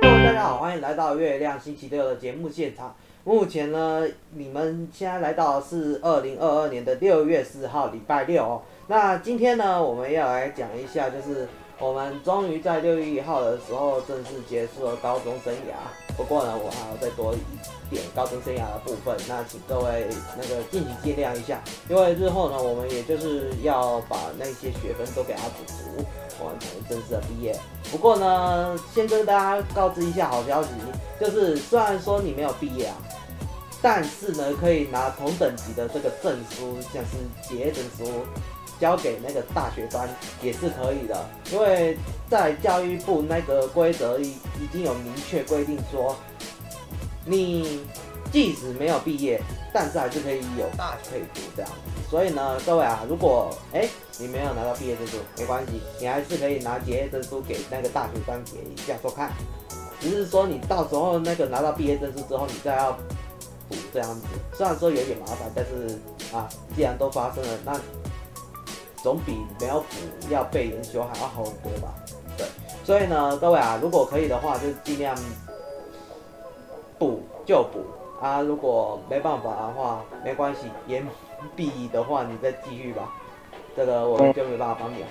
大家好，欢迎来到月亮星期六的节目现场。目前呢，你们现在来到的是二零二二年的六月四号，礼拜六哦。那今天呢，我们要来讲一下，就是我们终于在六月一号的时候正式结束了高中生涯。不过呢，我还要再多一点高中生涯的部分。那请各位那个敬请见谅一下，因为日后呢，我们也就是要把那些学分都给他补足，完成正式的毕业。不过呢，先跟大家告知一下好消息，就是虽然说你没有毕业啊。但是呢，可以拿同等级的这个证书，像是结证书，交给那个大学端也是可以的。因为在教育部那个规则已已经有明确规定说，你即使没有毕业，但是还是可以有大学可以读这样。所以呢，各位啊，如果哎、你没有拿到毕业证书，没关系，你还是可以拿结业证书给那个大学端给一下说看。只是说你到时候那个拿到毕业证书之后，你再要。补这样子，虽然说有点麻烦，但是啊，既然都发生了，那总比没有补要被研修还要好很多吧？对，所以呢，各位啊，如果可以的话，就尽量补就补啊。如果没办法的话，没关系，延毕的话你再继续吧。这个我们就没办法帮你了。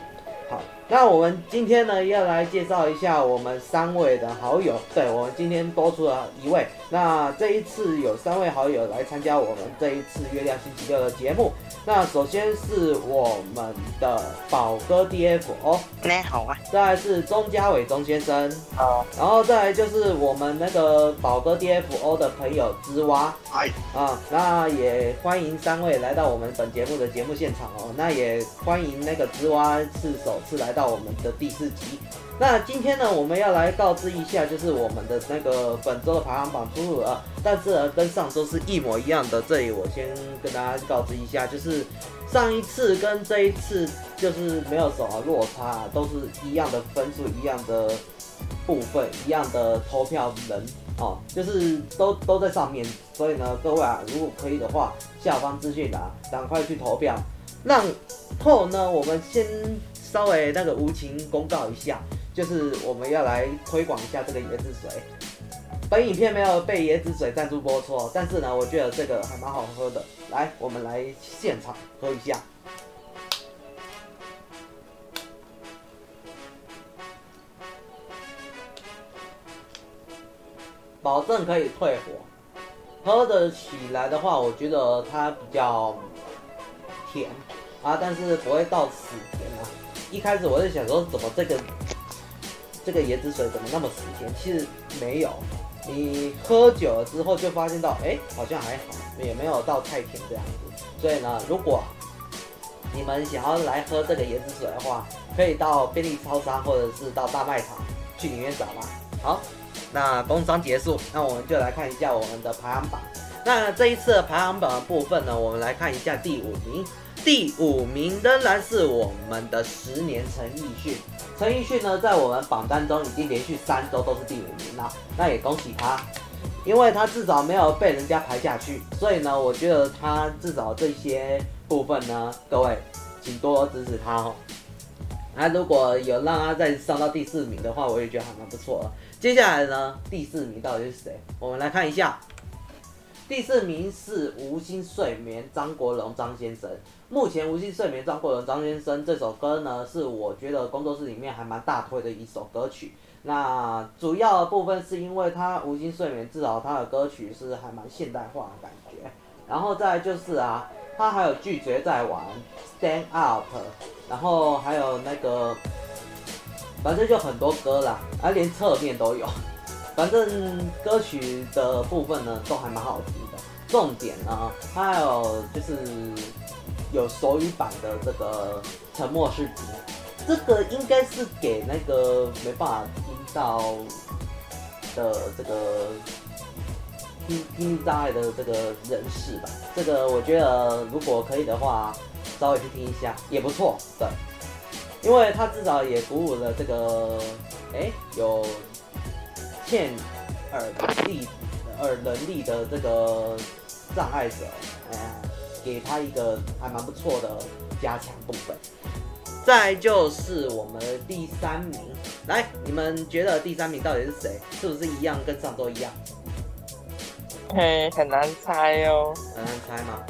好，那我们今天呢要来介绍一下我们三位的好友。对，我们今天多出了一位。那这一次有三位好友来参加我们这一次月亮星期六的节目。那首先是我们的宝哥 DF 哦，你好啊。再来是钟家伟钟先生，好。然后再来就是我们那个宝哥 DFO 的朋友之蛙，嗨。啊，那也欢迎三位来到我们本节目的节目现场哦。那也欢迎那个之蛙是首次来到我们的第四集。那今天呢，我们要来告知一下，就是我们的那个本周的排行榜出炉了，但是呢，跟上周是一模一样的。这里我先跟大家告知一下，就是上一次跟这一次就是没有什么落差，都是一样的分数，一样的部分，一样的投票人哦，就是都都在上面。所以呢，各位啊，如果可以的话，下方资讯栏赶快去投票。然后呢，我们先稍微那个无情公告一下。就是我们要来推广一下这个椰子水。本影片没有被椰子水赞助播出，但是呢，我觉得这个还蛮好喝的。来，我们来现场喝一下，保证可以退火。喝得起来的话，我觉得它比较甜啊，但是不会到死甜啊。一开始我就想说，怎么这个。这个椰子水怎么那么死甜？其实没有，你喝久了之后就发现到，哎，好像还好，也没有到太甜这样子。所以呢，如果你们想要来喝这个椰子水的话，可以到便利超商或者是到大卖场去里面找吧。好，那工商结束，那我们就来看一下我们的排行榜。那这一次的排行榜的部分呢，我们来看一下第五名。第五名仍然是我们的十年陈奕迅。陈奕迅呢，在我们榜单中已经连续三周都是第五名了，那也恭喜他，因为他至少没有被人家排下去，所以呢，我觉得他至少这些部分呢，各位请多多支持他哦。那如果有让他再上到第四名的话，我也觉得还蛮不错了。接下来呢，第四名到底是谁？我们来看一下。第四名是无心睡眠张国荣张先生。目前无心睡眠张国荣张先生这首歌呢，是我觉得工作室里面还蛮大推的一首歌曲。那主要的部分是因为他无心睡眠，至少他的歌曲是还蛮现代化的感觉。然后再就是啊，他还有拒绝再玩 Stand Up，然后还有那个，反正就很多歌啦，啊连侧面都有。反正歌曲的部分呢，都还蛮好听的。重点呢，它还有就是有手语版的这个《沉默是金》，这个应该是给那个没办法听到的这个听听障碍的这个人士吧。这个我觉得如果可以的话，稍微去听一下也不错。对，因为他至少也鼓舞了这个，哎、有。欠耳力耳能力的这个障碍者，哎，给他一个还蛮不错的加强部分。再就是我们的第三名，来，你们觉得第三名到底是谁？是不是一样跟上周一样？嘿，很难猜哦，很难猜嘛？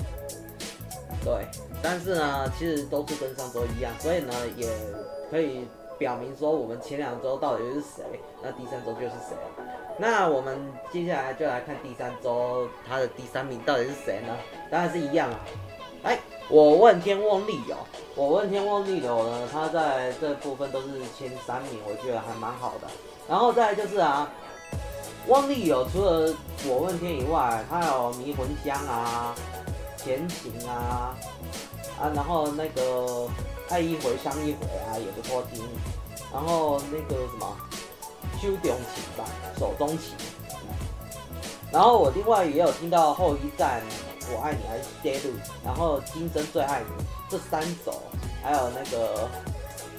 对，但是呢，其实都是跟上周一样，所以呢，也可以表明说我们前两周到底是谁，那第三周就是谁。那我们接下来就来看第三周他的第三名到底是谁呢？当然是一样啊。来，我问天翁利友，我问天翁利友呢，他在这部分都是前三名，我觉得还蛮好的。然后再就是啊。汪利友除了我问天以外，他有迷魂香啊、前行啊啊，然后那个爱一回伤一回啊也不错听，然后那个什么修中情吧，手中情，然后我另外也有听到后一站我爱你还是 Dead，然后今生最爱你这三首，还有那个。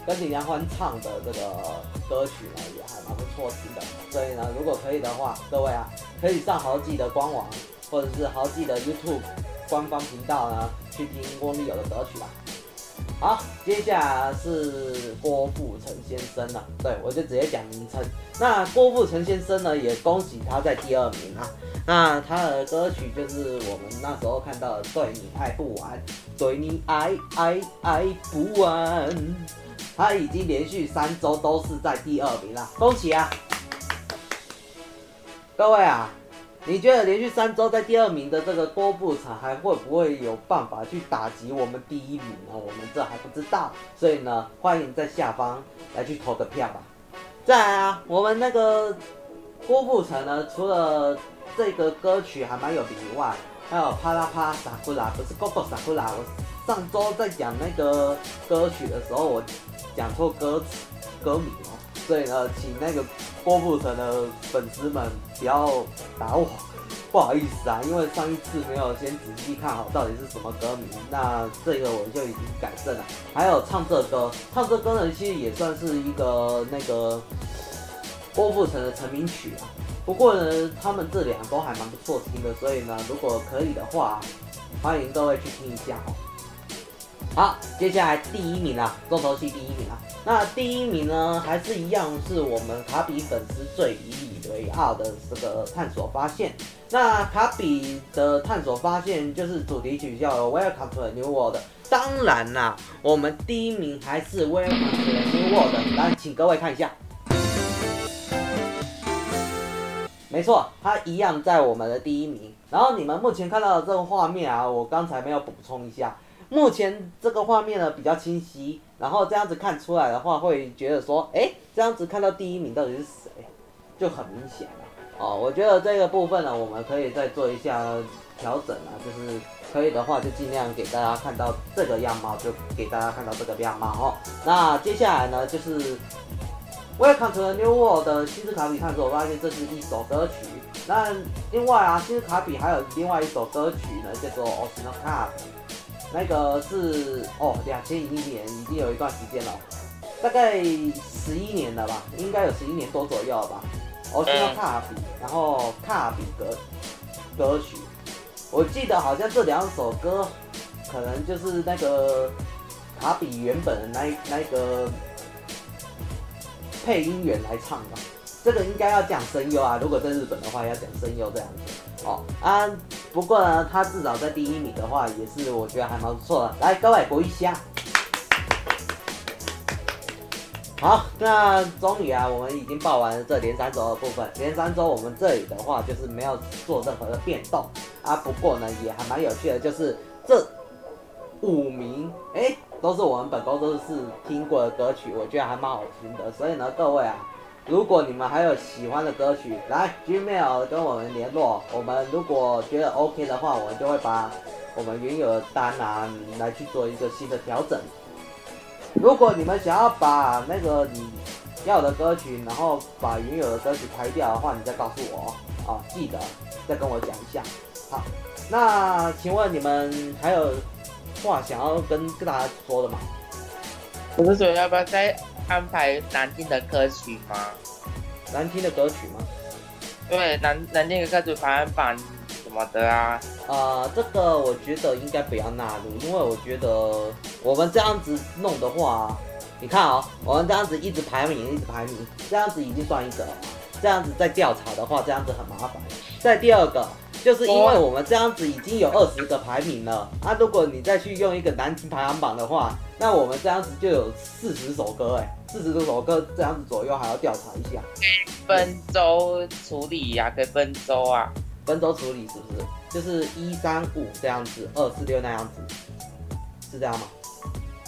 跟李良欢唱的这个歌曲呢，也还蛮不错听的。所以呢，如果可以的话，各位啊，可以上豪记的官网，或者是豪记的 YouTube 官方频道呢，去听翁立友的歌曲吧。好，接下来是郭富城先生了。对，我就直接讲名称。那郭富城先生呢，也恭喜他在第二名啊。那他的歌曲就是我们那时候看到的《对你爱不完》，对你爱爱爱不完。他已经连续三周都是在第二名了，恭喜啊！各位啊，你觉得连续三周在第二名的这个郭富城还会不会有办法去打击我们第一名呢？我们这还不知道，所以呢，欢迎在下方来去投个票吧。再来啊，我们那个郭富城呢，除了这个歌曲还蛮有名以外，还有啪啦啪萨库拉，不是 Gogo 萨库拉。我上周在讲那个歌曲的时候，我。讲错歌词歌名哦，所以呢，请那个郭富城的粉丝们不要打我，不好意思啊，因为上一次没有先仔细看好到底是什么歌名，那这个我就已经改正了。还有唱这歌，唱这歌呢，其实也算是一个那个郭富城的成名曲啊。不过呢，他们这两都还蛮不错听的，所以呢，如果可以的话，欢迎各位去听一下哦。好，接下来第一名啊，重头戏第一名啊。那第一名呢，还是一样是我们卡比粉丝最引以为傲的这个探索发现。那卡比的探索发现就是主题曲叫 Welcome to the New World。当然啦，我们第一名还是 Welcome to the New World。来，请各位看一下，没错，它一样在我们的第一名。然后你们目前看到的这个画面啊，我刚才没有补充一下。目前这个画面呢比较清晰，然后这样子看出来的话，会觉得说，哎，这样子看到第一名到底是谁，就很明显了。哦，我觉得这个部分呢，我们可以再做一下调整啊，就是可以的话，就尽量给大家看到这个样貌，就给大家看到这个样貌哦。那接下来呢，就是《Welcome to the New World》的新之卡比探索发现，这是一首歌曲。那另外啊，新之卡比还有另外一首歌曲呢，叫做《Osino Cup》。那个是哦，两千一年已经有一段时间了，大概十一年了吧，应该有十一年多左右吧。我听到卡比，然后卡比歌歌曲，我记得好像这两首歌可能就是那个卡比原本的那那个配音员来唱的。这个应该要讲声优啊，如果在日本的话要讲声优这样子哦啊。不过呢，他至少在第一名的话，也是我觉得还蛮不错的。来，各位鼓一下。好，那终于啊，我们已经报完了这连三周的部分。连三周我们这里的话就是没有做任何的变动啊。不过呢，也还蛮有趣的，就是这五名哎，都是我们本周都是听过的歌曲，我觉得还蛮好听的。所以呢，各位啊。如果你们还有喜欢的歌曲，来 Gmail 跟我们联络。我们如果觉得 OK 的话，我就会把我们原有的单啊来去做一个新的调整。如果你们想要把那个你要的歌曲，然后把原有的歌曲排掉的话，你再告诉我哦。啊，记得再跟我讲一下。好，那请问你们还有话想要跟跟大家说的吗？我是说要不要再安排难听的歌曲吗？难听的歌曲吗？对，难难听的歌曲排行榜什么的啊。呃，这个我觉得应该不要纳入，因为我觉得我们这样子弄的话，你看哦，我们这样子一直排名，一直排名，这样子已经算一个了。这样子再调查的话，这样子很麻烦。再第二个，就是因为我们这样子已经有二十个排名了啊，如果你再去用一个难听排行榜的话，那我们这样子就有四十首歌哎，四十多首歌这样子左右还要调查一下。分周处理呀、啊，可以分周啊，分周处理是不是？就是一三五这样子，二四六那样子，是这样吗？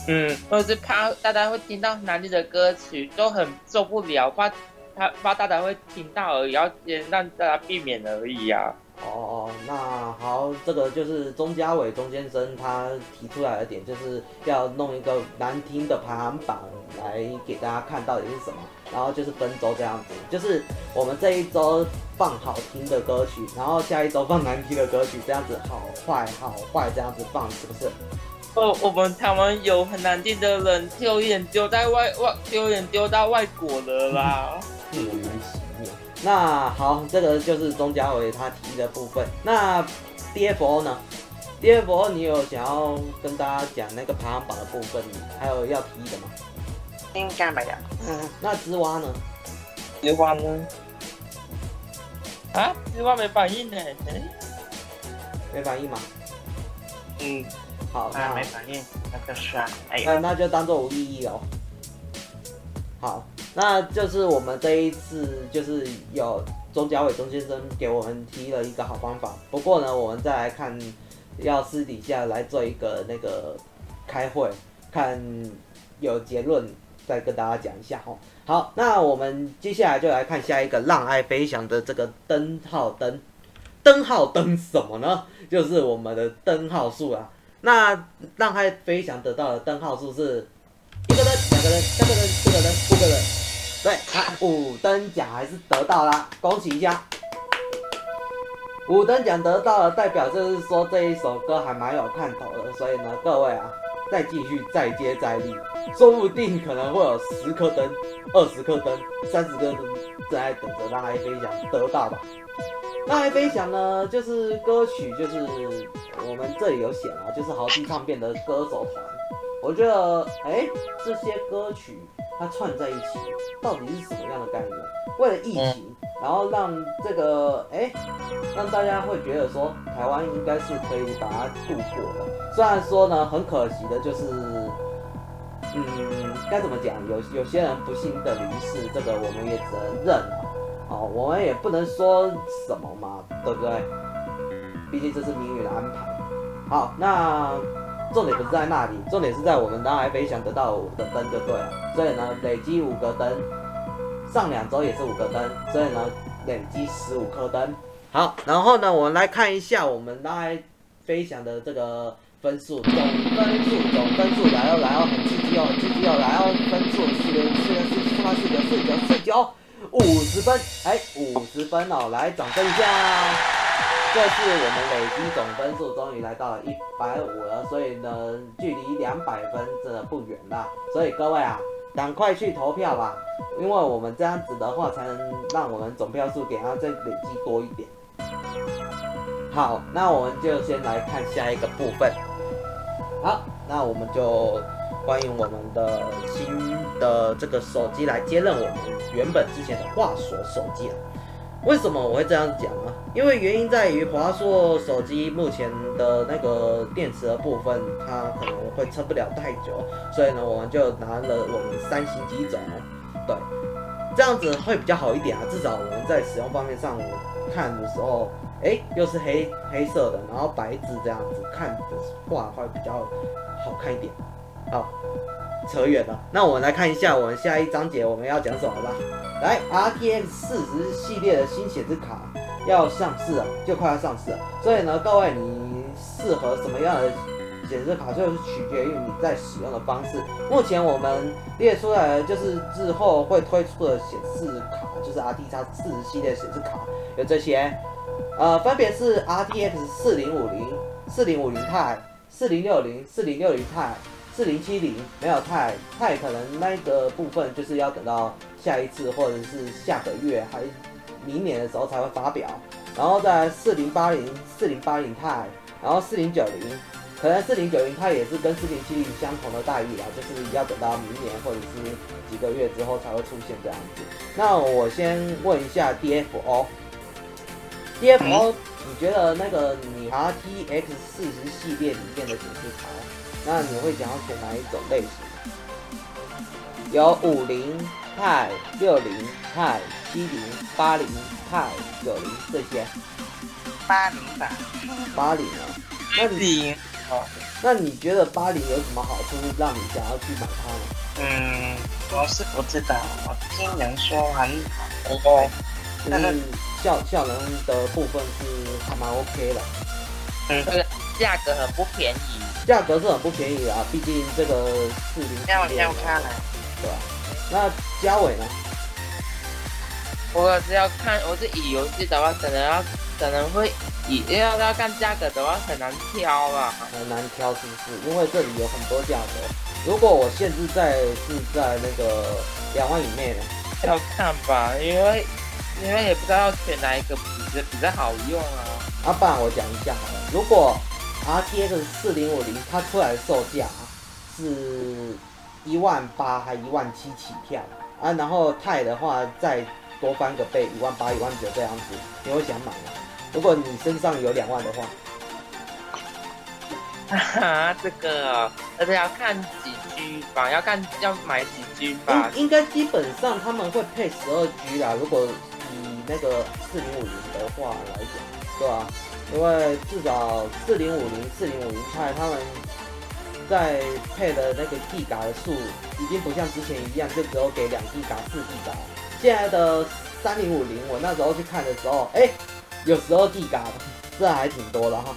嗯，或者是怕大家会听到难听的歌曲都很受不了，怕。他怕大家会听到而已，要先让大家避免而已呀、啊。哦，那好，这个就是钟嘉伟钟先生他提出来的点，就是要弄一个难听的排行榜来给大家看到底是什么，然后就是分周这样子，就是我们这一周放好听的歌曲，然后下一周放难听的歌曲，这样子好坏好坏这样子放，是不是？哦，我们台湾有很难听的人丢脸丢在外外丢脸丢到外国了啦。莫名其妙。那好，这个就是钟嘉伟他提的部分。那 DFO 呢？DFO 你有想要跟大家讲那个排行榜的部分，还有要提的吗？应该没有。嗯，那织蛙呢？织蛙呢？啊，织蛙没反应呢。嗯，没反应吗？嗯，好，那没反应，那就算。哎，那那就当做无意义哦。好。那就是我们这一次就是有钟嘉伟钟先生给我们提了一个好方法。不过呢，我们再来看，要私底下来做一个那个开会，看有结论再跟大家讲一下哈。好，那我们接下来就来看下一个让爱飞翔的这个灯号灯，灯号灯什么呢？就是我们的灯号数啊。那让爱飞翔得到的灯号数是。一个灯，两个灯，三个灯，四个灯，五个灯，对，啊，五等奖还是得到啦，恭喜一下。五等奖得到了，代表就是说这一首歌还蛮有看头的，所以呢，各位啊，再继续再接再厉，说不定可能会有十颗灯、二十颗灯、三十颗灯正在等着让爱飞翔得到吧。让爱飞翔呢，就是歌曲，就是我们这里有写啊，就是豪记唱片的歌手团。我觉得，哎、这些歌曲它串在一起，到底是什么样的概念？为了疫情，然后让这个，哎、让大家会觉得说，台湾应该是可以把它度过的。虽然说呢，很可惜的就是，嗯，该怎么讲？有有些人不幸的离世，这个我们也只能认了。哦，我们也不能说什么嘛，对不对？毕竟这是命运的安排。好，那。重点不是在那里，重点是在我们让爱飞翔得到五个灯就对了。所以呢，累积五个灯，上两周也是五个灯，所以呢，累积十五颗灯。好，然后呢，我们来看一下我们让爱飞翔的这个分数，总分数，总分数来哦来哦，很刺激哦，很刺激哦，来哦，分数四个四个四七八四九四九四九五十分，哎，五十分哦，来掌声一下。这次我们累积总分数终于来到了一百五了，所以呢，距离两百分真的不远了。所以各位啊，赶快去投票吧，因为我们这样子的话，才能让我们总票数给它再累积多一点。好，那我们就先来看下一个部分。好，那我们就欢迎我们的新的这个手机来接任我们原本之前的华硕手机了。为什么我会这样讲呢？因为原因在于华硕手机目前的那个电池的部分，它可能会撑不了太久，所以呢，我们就拿了我们三星机种，对，这样子会比较好一点啊。至少我们在使用方面上，我看的时候，哎，又是黑黑色的，然后白字这样子看的话会比较好看一点。好。扯远了，那我们来看一下我们下一章节我们要讲什么吧。来，RTX 四十系列的新显示卡要上市了，就快要上市了。所以呢，各位你适合什么样的显示卡，就是取决于你在使用的方式。目前我们列出来的就是之后会推出的显示卡，就是 RTX 四十系列显示卡有这些，呃，分别是 RTX 四零五零、四零五零 Ti、四零六零、四零六零 Ti。四零七零没有太太可能那个部分就是要等到下一次或者是下个月还明年的时候才会发表。然后在四零八零、四零八零 Ti，然后四零九零，可能四零九零它也是跟四零七零相同的待遇啦，就是要等到明年或者是几个月之后才会出现这样子。那我先问一下 DFO，DFO，你觉得那个你 RTX 四十系列里面的显示卡，那你会想要选哪一种类型？有五零 Ti、六零 Ti、七零、八零。派九零这些，八零吧，八零啊，那你哦，那你觉得八零有什么好处，让你想要去买它呢？嗯，我是不知道，我听人说很好，哦，就是效效能的部分是还蛮 OK 的，嗯，这个价格很不便宜，价格是很不便宜的啊，毕竟这个四零要要看了，对吧？那嘉伟呢？我是要看，我是以游戏的话，可能要可能会以要要看价格的话，很难挑啊。很难挑是不是？因为这里有很多价格。如果我限制在是在那个两万以内呢？要看吧，因为因为也不知道要选哪一个比较比较好用啊。啊，不然我讲一下好了。如果 RTX 四零五零它出来的售价是一万八还一万七起跳啊，然后 Ti 的话再。多翻个倍，一万八、一万九这样子，你会想买吗？如果你身上有两万的话，哈哈，这个而且要看几 G 吧，要看要买几 G 吧。应应该基本上他们会配十二 G 啦。如果以那个四零五零的话来讲，对吧、啊？因为至少四零五零、四零五零 Ti 他们在配的那个 G 嘎的数，已经不像之前一样，就只有给两 G 嘎、四 G 嘎。现在的三零五零，我那时候去看的时候，哎、欸，有十二 G 嘎，这还挺多的哈。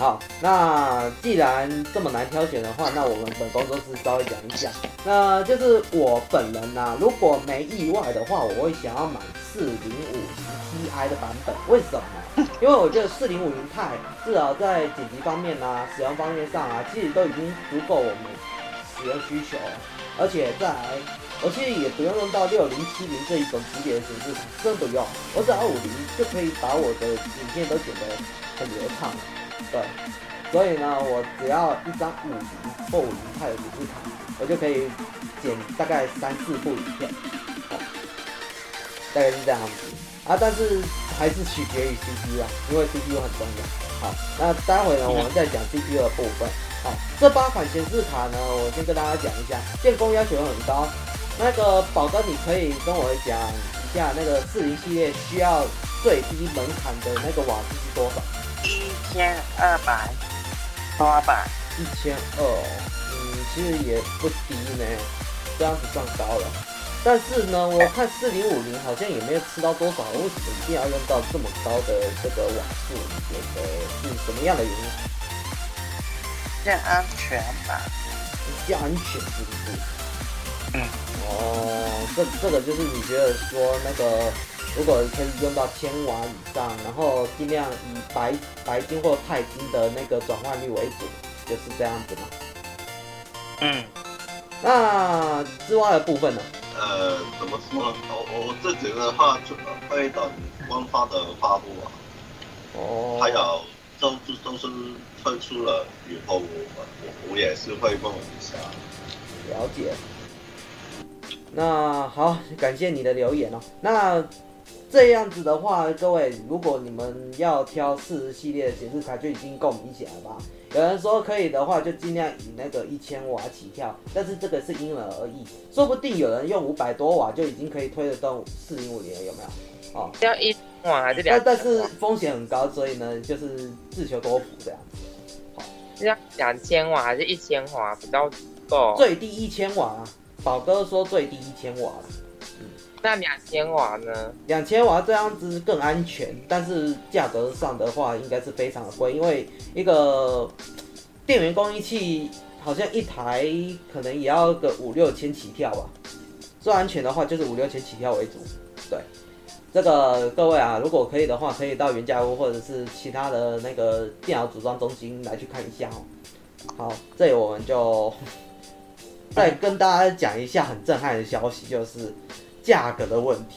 好，那既然这么难挑选的话，那我们本工作室稍微讲一下。那就是我本人呐、啊，如果没意外的话，我会想要买四零五零 Ti 的版本。为什么？因为我觉得四零五零 Ti 至少在剪辑方面啊，使用方面上啊，其实都已经足够我们使用需求了，而且再来。我其实也不用用到六零七零这一种级别的显示卡，真不用，我只要五零就可以把我的影片都剪得很流畅。对，所以呢，我只要一张五零或五零块的显示卡，我就可以剪大概三四部影片，大概是这样子啊。但是还是取决于 CPU 啊，因为 CPU 很重要。好，那待会呢，我们再讲 CPU 的部分。好，这八款显示卡呢，我先跟大家讲一下，建工要求很高。那个宝哥，你可以跟我讲一下，那个四零系列需要最低门槛的那个瓦数是多少？一千二百八百。一千二，嗯，其实也不低呢，这样子算高了。但是呢，我看四零五零好像也没有吃到多少，为什么一定要用到这么高的这个瓦数？你觉得是什么样的原因？安全吧。安全是不是？嗯。哦，这这个就是你觉得说那个，如果可以用到千瓦以上，然后尽量以白白金或钛金的那个转换率为主，就是这样子嘛。嗯，那之外的部分呢？呃，怎么说呢？我我这几个的话就会等官方的发布啊。哦。还有都都是推出了以后我，我我我也是会问一下。了解。那好，感谢你的留言哦。那这样子的话，各位，如果你们要挑四十系列的显示卡，就已经够明显了吧？有人说可以的话，就尽量以那个一千瓦起跳，但是这个是因人而异，说不定有人用五百多瓦就已经可以推得动四零五零了，有没有？哦，要一瓦还是两？但但是风险很高，所以呢，就是自求多福这样子。好，要两千瓦还是一千瓦比较够？最低一千瓦啊。宝哥说最低一千瓦那两千瓦呢？两千瓦这样子更安全，但是价格上的话应该是非常的贵，因为一个电源供应器好像一台可能也要个五六千起跳吧。最安全的话就是五六千起跳为主。对，这个各位啊，如果可以的话，可以到原价屋或者是其他的那个电脑组装中心来去看一下哦。好，这里我们就。再跟大家讲一下很震撼的消息，就是价格的问题。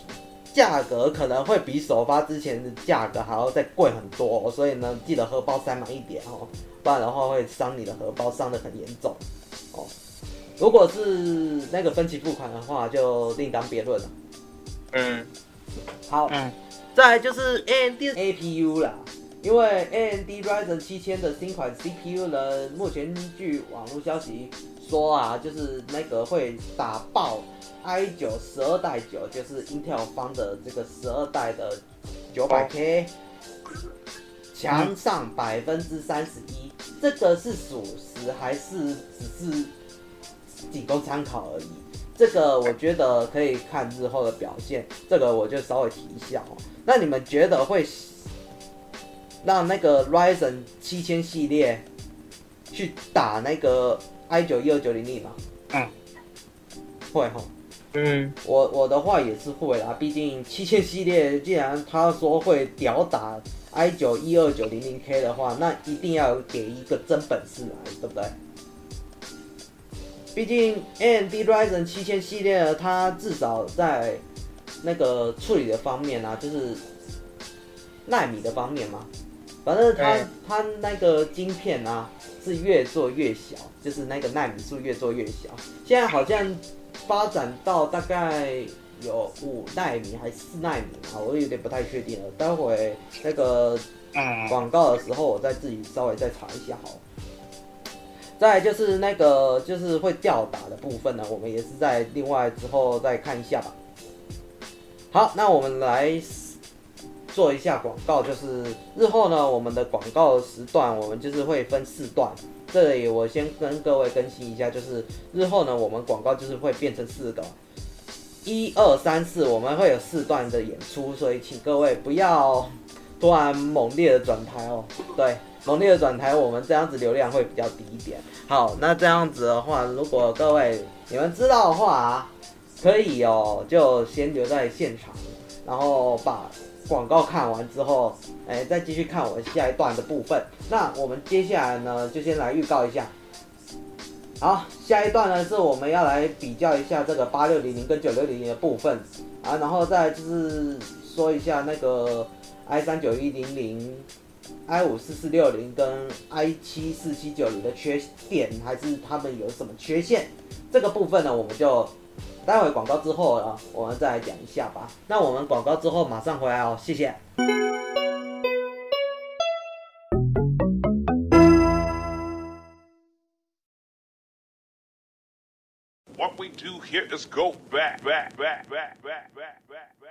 价格可能会比首发之前的价格还要再贵很多，所以呢，记得荷包塞满一点哦，不然的话会伤你的荷包，伤得很严重哦。如果是那个分期付款的话，就另当别论了。嗯，好，嗯，再来就是 AMD APU 啦，因为 AMD Ryzen 七千的新款 CPU 呢，目前据网络消息说啊，就是那个会打爆。I 九十二代九就是 Intel 方的这个十二代的九百 K，强上百分之三十一，这个是属实还是只是仅供参考而已？这个我觉得可以看日后的表现，这个我就稍微提一下哦。那你们觉得会让那个 Ryzen 七千系列去打那个 i 九一二九零零吗？嗯，会哈。嗯，我我的话也是会啦，毕竟七千系列既然他说会屌打 i 九一二九零零 K 的话，那一定要给一个真本事来，对不对？毕竟 AMD Ryzen 七千系列，它至少在那个处理的方面啊，就是纳米的方面嘛，反正它它那个晶片啊是越做越小，就是那个纳米数越做越小，现在好像。发展到大概有五奈米还是四奈米啊？我有点不太确定了。待会那个广告的时候，我再自己稍微再查一下好。再就是那个就是会吊打的部分呢，我们也是在另外之后再看一下吧。好，那我们来做一下广告，就是日后呢，我们的广告时段我们就是会分四段。这里我先跟各位更新一下，就是日后呢，我们广告就是会变成四个，一二三四，我们会有四段的演出，所以请各位不要突然猛烈的转台哦。对，猛烈的转台，我们这样子流量会比较低一点。好，那这样子的话，如果各位你们知道的话，可以哦，就先留在现场，然后把。广告看完之后，哎，再继续看我下一段的部分。那我们接下来呢，就先来预告一下。好，下一段呢是我们要来比较一下这个八六零零跟九六零零的部分啊，然后再就是说一下那个 i 三九一零零、i 五四四六零跟 i 七四七九零的缺点，还是他们有什么缺陷？这个部分呢，我们就。待会广告之后啊，我们再来讲一下吧。那我们广告之后马上回来哦，谢谢。What we do here is go back, back, back, back, back, back, back.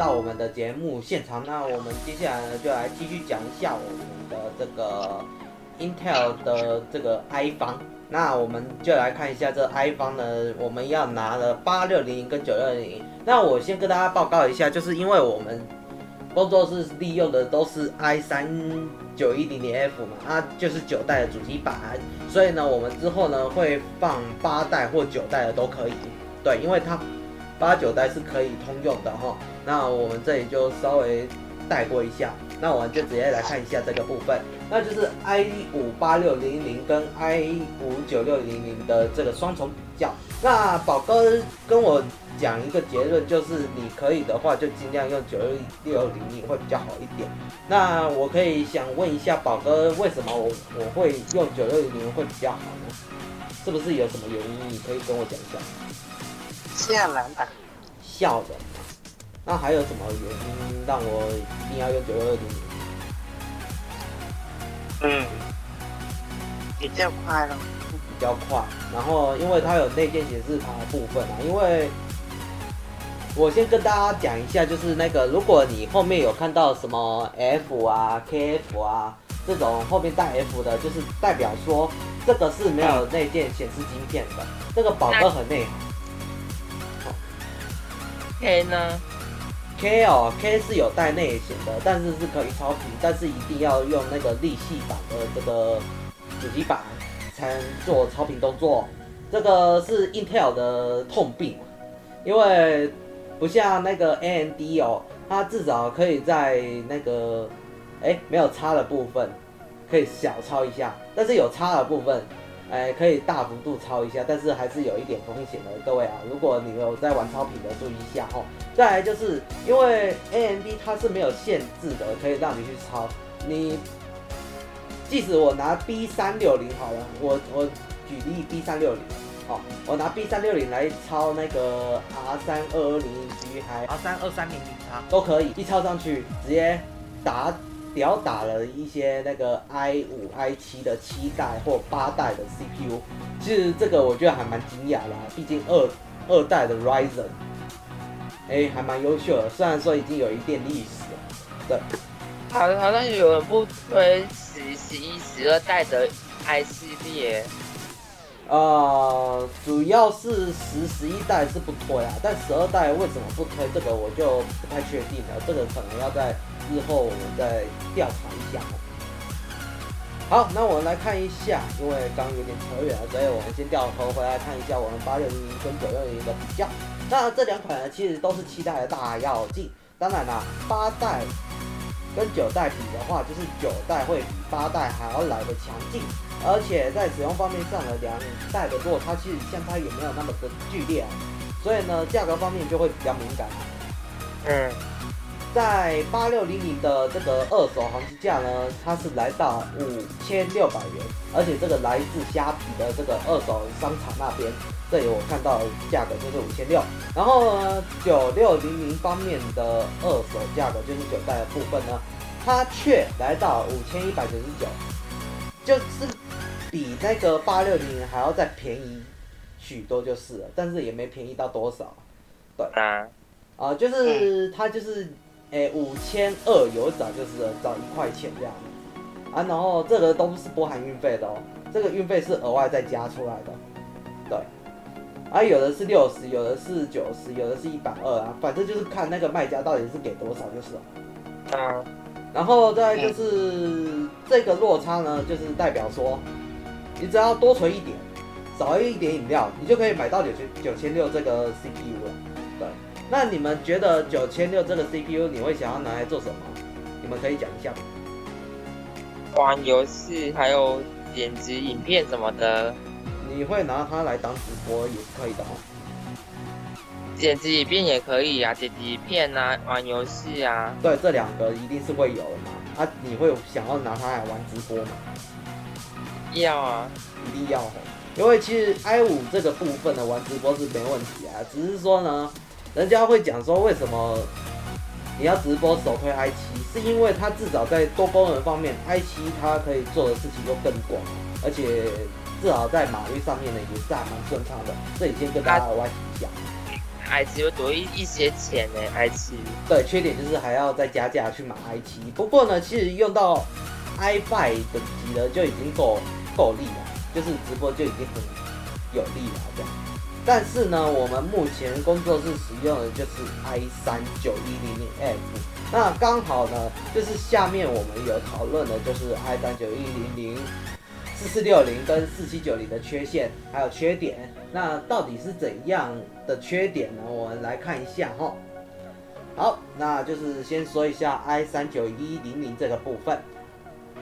到我们的节目现场。那我们接下来呢，就来继续讲一下我们的这个 Intel 的这个 i 方。那我们就来看一下这 i 方呢，我们要拿了八六零零跟九六零零。那我先跟大家报告一下，就是因为我们工作室利用的都是 i 三九一零零 F 嘛，它就是九代的主机板，所以呢，我们之后呢会放八代或九代的都可以。对，因为它八九代是可以通用的哈。那我们这里就稍微带过一下，那我们就直接来看一下这个部分。那就是 i 五八六零零跟 i 五九六零零的这个双重比较。那宝哥跟我讲一个结论，就是你可以的话就尽量用九六零零会比较好一点。那我可以想问一下宝哥，为什么我我会用九六零零会比较好呢？是不是有什么原因？你可以跟我讲一下。吓人吧。吓人嘛？那还有什么原因让我一定要用九六零零？嗯，比较快咯，比较快。然后，因为它有内建显示卡的部分啊。因为，我先跟大家讲一下，就是那个，如果你后面有看到什么 F 啊、KF 啊这种后面带 F 的，就是代表说这个是没有内建显示晶片的。这个宝哥很内行。K 呢？K 哦，K 是有带内显的，但是是可以超频，但是一定要用那个立系版的这个主机板才能做超频动作。这个是 Intel 的痛病，因为不像那个 AMD 哦，它至少可以在那个哎没有差的部分可以小超一下，但是有差的部分。哎，可以大幅度超一下，但是还是有一点风险的，各位啊，如果你有在玩超频的，注意一下哦。再来就是因为 AMD 它是没有限制的，可以让你去超。你即使我拿 B 三六零好了，我我举例 B 三六零，好，我拿 B 三六零来抄那个 R 三二二零零 G 还 R 三二三零零 X 都可以，一抄上去直接打。吊打了一些那个 i 五、i 七的七代或八代的 CPU，其实这个我觉得还蛮惊讶啦，毕竟二二代的 Ryzen，哎，还蛮优秀的，虽然说已经有一点历史了。对，好，好像有人不推十、十一、十二代的 i 系列。呃，主要是十、十一代是不推啊，但十二代为什么不推？这个我就不太确定了，这个可能要在。之后我们再调查一下。好，那我们来看一下，因为刚有点扯远了，所以我们先掉头回来看一下我们八六零零跟九六零零的比较。那这两款呢，其实都是七代的大跃进。当然啦，八代跟九代比的话，就是九代会比八代还要来得强劲，而且在使用方面上的两代的落差，其实相差也没有那么的剧烈，所以呢，价格方面就会比较敏感。嗯。在八六零零的这个二手行情价呢，它是来到五千六百元，而且这个来自虾皮的这个二手商场那边，这里我看到价格就是五千六。然后呢，九六零零方面的二手价格就是九代的部分呢，它却来到五千一百九十九，就是比那个八六零零还要再便宜许多就是了，但是也没便宜到多少。对啊，啊，就是它就是。哎，五千二有找就是找一块钱这样子啊，然后这个都是不含运费的哦，这个运费是额外再加出来的，对，啊，有的是六十，有的是九十，有的是一百二啊，反正就是看那个卖家到底是给多少就是了。啊，然后再就是这个落差呢，就是代表说，你只要多存一点，少一点饮料，你就可以买到九千九千六这个 CPU 了，对。那你们觉得九千六这个 CPU 你会想要拿来做什么？你们可以讲一下。玩游戏，还有剪辑影片什么的。你会拿它来当直播也是可以的哦。剪辑影片也可以啊，剪辑影片啊，玩游戏啊。对，这两个一定是会有的嘛。啊，你会想要拿它来玩直播吗？要啊，一定要。因为其实 i 五这个部分的玩直播是没问题啊，只是说呢。人家会讲说，为什么你要直播首推 i7？是因为它至少在多功能方面，i7 它可以做的事情就更广，而且至少在码率上面呢也是还蛮顺畅的。这里先跟大家额外提一下。买 i7 会多一一些钱呢，i7。对，缺点就是还要再加价去买 i7。不过呢，其实用到 i5 等级的就已经够够力了，就是直播就已经很有力了这样。但是呢，我们目前工作室使用的就是 i3 9100F。那刚好呢，就是下面我们有讨论的就是 i3 9100。四四六零跟四七九零的缺陷还有缺点，那到底是怎样的缺点呢？我们来看一下哈。好，那就是先说一下 i 三九一零零这个部分。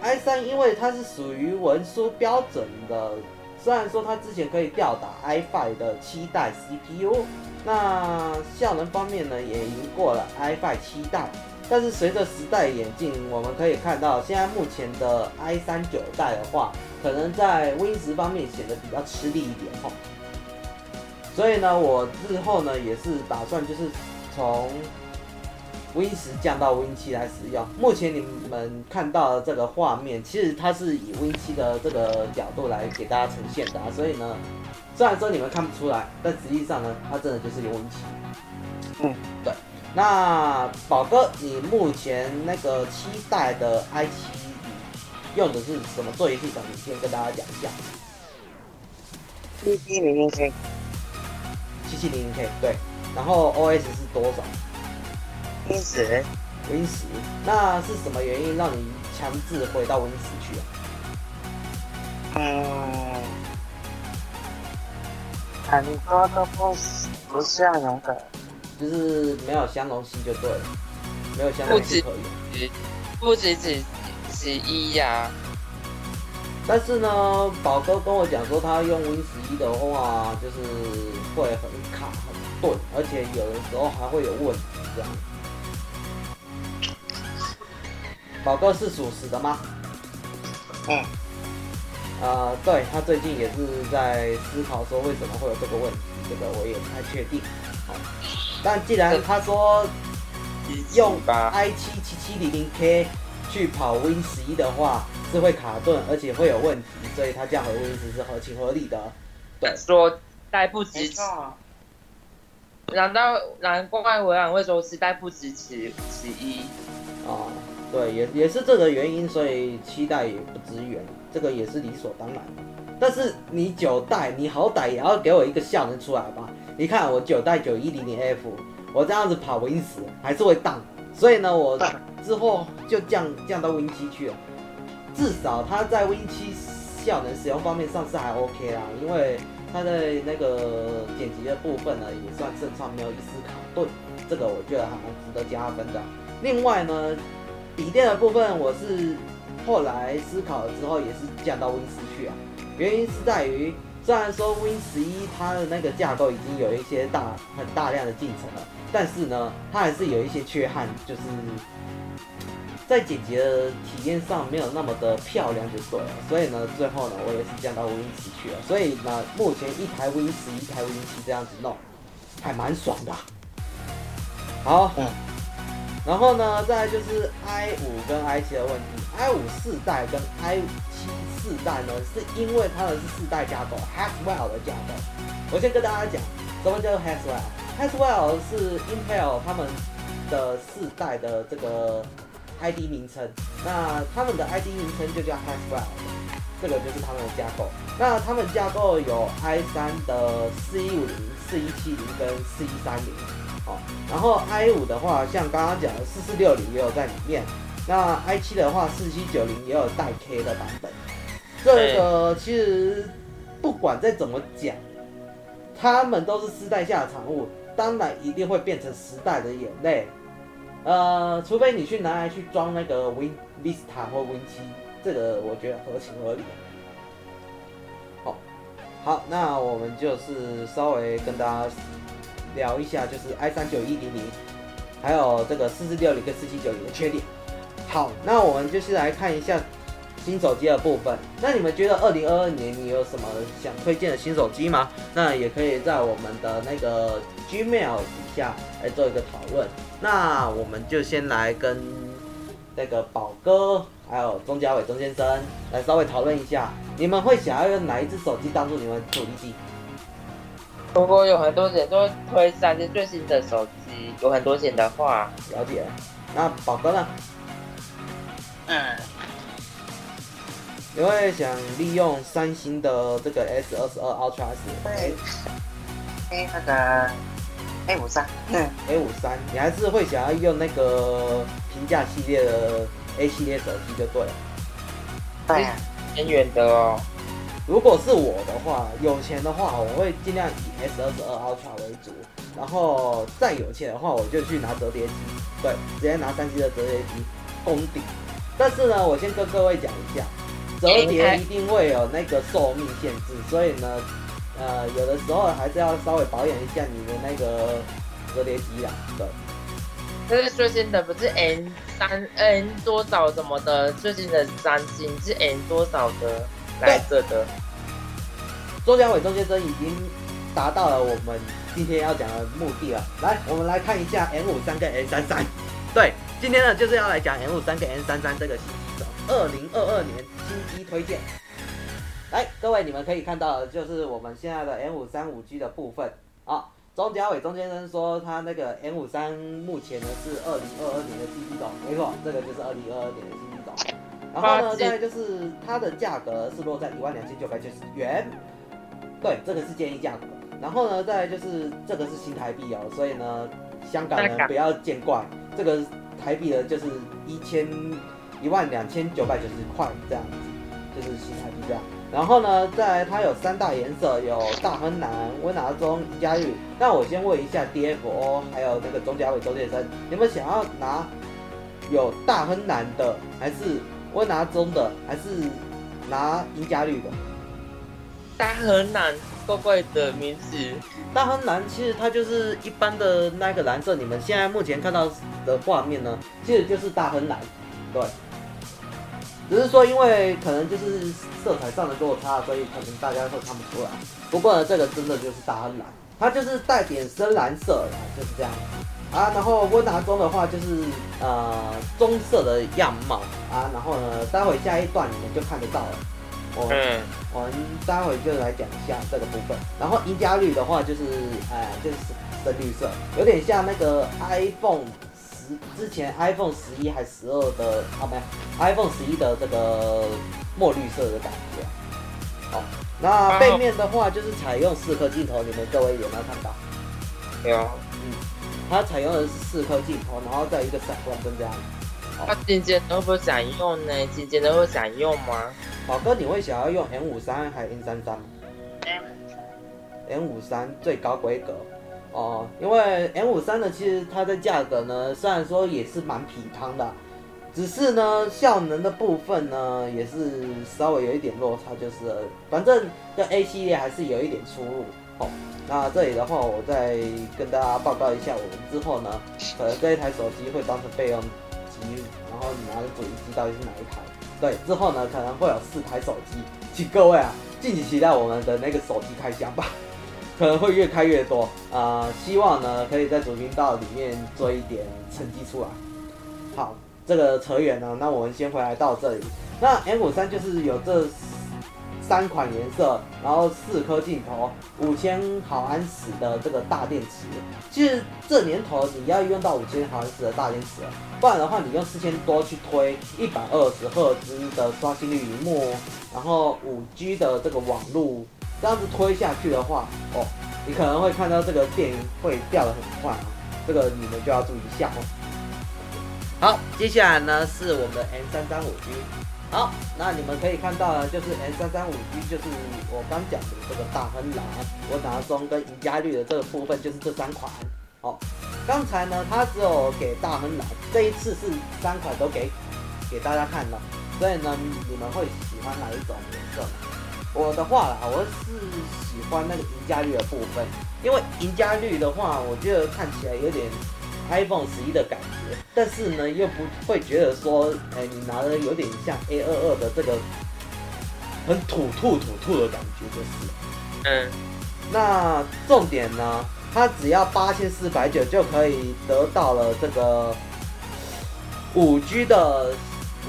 i 三因为它是属于文书标准的，虽然说它之前可以吊打 iFi 的七代 CPU，那效能方面呢也赢过了 iFi 七代。但是随着时代演进，我们可以看到现在目前的 i 三九代的话。可能在 Win 十方面显得比较吃力一点哈，所以呢，我日后呢也是打算就是从 Win 十降到 Win 七来使用。目前你们看到的这个画面，其实它是以 Win 七的这个角度来给大家呈现的，所以呢，虽然说你们看不出来，但实际上呢，它真的就是个 Win 七。嗯，对。那宝哥，你目前那个七代的 i 七。用的是什么作业系统？你先跟大家讲一下。七七零零 K，七七零零 K 对。然后 OS 是多少？Win 十。Win 十。那是什么原因让你强制回到 Win 十去啊？嗯，很多都不不相容的，就是没有相容性就对了，没有相容性可以。不止只。十一呀，但是呢，宝哥跟我讲说，他用 Win 十一的话，就是会很卡、很钝，而且有的时候还会有问题这样。宝哥是属实的吗？嗯。呃，对，他最近也是在思考说，为什么会有这个问题，这个我也不太确定。好，但既然他说用 i 七七七零零 K。去跑 Win 十一的话是会卡顿，而且会有问题，所以他降回 Win 十是合情合理的。对，说代不支持，难道难怪微软会说是代不支持十一？啊，对，也也是这个原因，所以七代也不支援，这个也是理所当然。但是你九代，你好歹也要给我一个效能出来吧？你看我九代九一零零 F，我这样子跑 Win 十还是会荡。所以呢，我之后就降降到 Win 七去了，至少它在 Win 七效能使用方面上是还 OK 啦，因为它的那个剪辑的部分呢也算顺畅，没有一丝卡顿，这个我觉得还蛮值得加分的。另外呢，笔电的部分我是后来思考了之后也是降到 Win 十去啊，原因是在于虽然说 Win 十一它的那个架构已经有一些大很大量的进程了。但是呢，它还是有一些缺憾，就是在剪辑的体验上没有那么的漂亮，就对了。所以呢，最后呢，我也是降到 Win 十去了。所以呢，目前一台 Win 十，一台 Win 七这样子弄，还蛮爽的。好，嗯，然后呢，再就是 i 五跟 i 七的问题。i 五四代跟 i 七四代呢，是因为它的是四代架构，Haswell 的架构。我先跟大家讲，什么叫做 Haswell？Haswell 是 Intel 他们的四代的这个 ID 名称，那他们的 ID 名称就叫 Haswell，这个就是他们的架构。那他们架构有 i3 的四一五零、四一七零跟四一三零，好，然后 i 五的话，像刚刚讲的四四六零也有在里面，那 i 七的话，四七九零也有带 K 的版本。这个其实不管再怎么讲，他们都是时代下的产物。当然一定会变成时代的眼泪，呃，除非你去拿来去装那个 Win Vista 或 Win 七，这个我觉得合情合理。好，好，那我们就是稍微跟大家聊一下，就是 i 三九一零零，还有这个四四六零跟四七九零的缺点。好，那我们就是来看一下。新手机的部分，那你们觉得二零二二年你有什么想推荐的新手机吗？那也可以在我们的那个 Gmail 底下来做一个讨论。那我们就先来跟那个宝哥还有钟家伟钟先生来稍微讨论一下，你们会想要用哪一只手机当做你们主力机？如果有很多人，都推三星最新的手机，有很多钱的话，了解。那宝哥呢？嗯，你会想利用三星的这个 S 二十二 Ultra 对，哎，那个 A 五三，嗯，A 五三，你还是会想要用那个平价系列的 A 系列手机就对了。对、啊，偏远的哦。如果是我的话，有钱的话，我会尽量以 S 二十二 Ultra 为主。然后再有钱的话，我就去拿折叠机，对，直接拿三星的折叠机攻顶。但是呢，我先跟各位讲一下，折叠一定会有那个寿命限制，所以呢，呃，有的时候还是要稍微保养一下你的那个折叠机啦，对。这是最新的，不是 N 三 N 多少什么的，最新的三星是 N 多少的？来这的，周家伟、周先生已经达到了我们今天要讲的目的了。来，我们来看一下 M 五三跟 N 三三。对，今天呢就是要来讲 M 五三跟 N 三三这个新机种，二零二二年新机推荐。来，各位你们可以看到的就是我们现在的 M 五三五 G 的部分。啊，周家伟、周先生说他那个 M 五三目前呢是二零二二年的新机种，没错，这个就是二零二二年的新机种。然后呢，再来就是它的价格是落在一万两千九百九十元，对，这个是建议价格。然后呢，再来就是这个是新台币哦，所以呢，香港人不要见怪，这个台币呢就是一千一万两千九百九十块这样子，就是新台币这样。然后呢，再来它有三大颜色，有大亨蓝、温拿棕、银加绿。那我先问一下 DFO 还有那个钟嘉伟、周先生，你们想要拿有大亨蓝的还是？温拿棕的还是拿银加绿的？大亨蓝，怪怪的名字。大亨蓝其实它就是一般的那个蓝色，你们现在目前看到的画面呢，其实就是大亨蓝。对，只是说因为可能就是色彩上的落差，所以可能大家会看不出来。不过呢，这个真的就是大亨蓝，它就是带点深蓝色的，就是这样。啊，然后温拿棕的话就是呃棕色的样貌啊，然后呢，待会下一段你们就看得到了。我嗯，我们待会就来讲一下这个部分。然后银加绿的话就是哎、呃，就是深绿色，有点像那个 iPhone 十之前 iPhone 十一还十二的啊，没有 iPhone 十一的这个墨绿色的感觉。好，那背面的话就是采用四颗镜头，你们各位有没有看到？有。它采用的是四颗镜头，然后再一个闪光灯这样。它尖尖的会不想用呢？尖尖的会想用吗？宝哥，你会想要用 M 五三还是 N 三三？M 五三最高规格哦，因为 M 五三呢，其实它的价格呢，虽然说也是蛮匹汤的，只是呢效能的部分呢，也是稍微有一点落差，就是反正跟 A 系列还是有一点出入哦。那这里的话，我再跟大家报告一下，我们之后呢，可能这一台手机会当成备用机，然后你拿的主机到底是哪一台？对，之后呢可能会有四台手机，请各位啊，敬请期待我们的那个手机开箱吧，可能会越开越多啊、呃，希望呢可以在主频道里面做一点成绩出来。好，这个扯远了，那我们先回来到这里，那 M 五三就是有这。三款颜色，然后四颗镜头，五千毫安时的这个大电池。其实这年头你要用到五千毫安时的大电池，不然的话你用四千多去推一百二十赫兹的刷新率荧幕，然后五 G 的这个网络，这样子推下去的话，哦，你可能会看到这个电会掉得很快，这个你们就要注意一下哦。好，接下来呢是我们的 M 三三五 G。好，那你们可以看到呢，就是 S 三三五 G，就是我刚讲的这个大亨蓝、我拿棕跟银加绿的这个部分，就是这三款。好，刚才呢，它只有给大亨蓝，这一次是三款都给给大家看了，所以呢，你们会喜欢哪一种颜色？我的话啦，我是喜欢那个银加绿的部分，因为银加绿的话，我觉得看起来有点。iPhone 十一的感觉，但是呢，又不会觉得说，哎、欸，你拿的有点像 A 二二的这个很土兔土兔的感觉，就是，嗯，那重点呢，它只要八千四百九就可以得到了这个五 G 的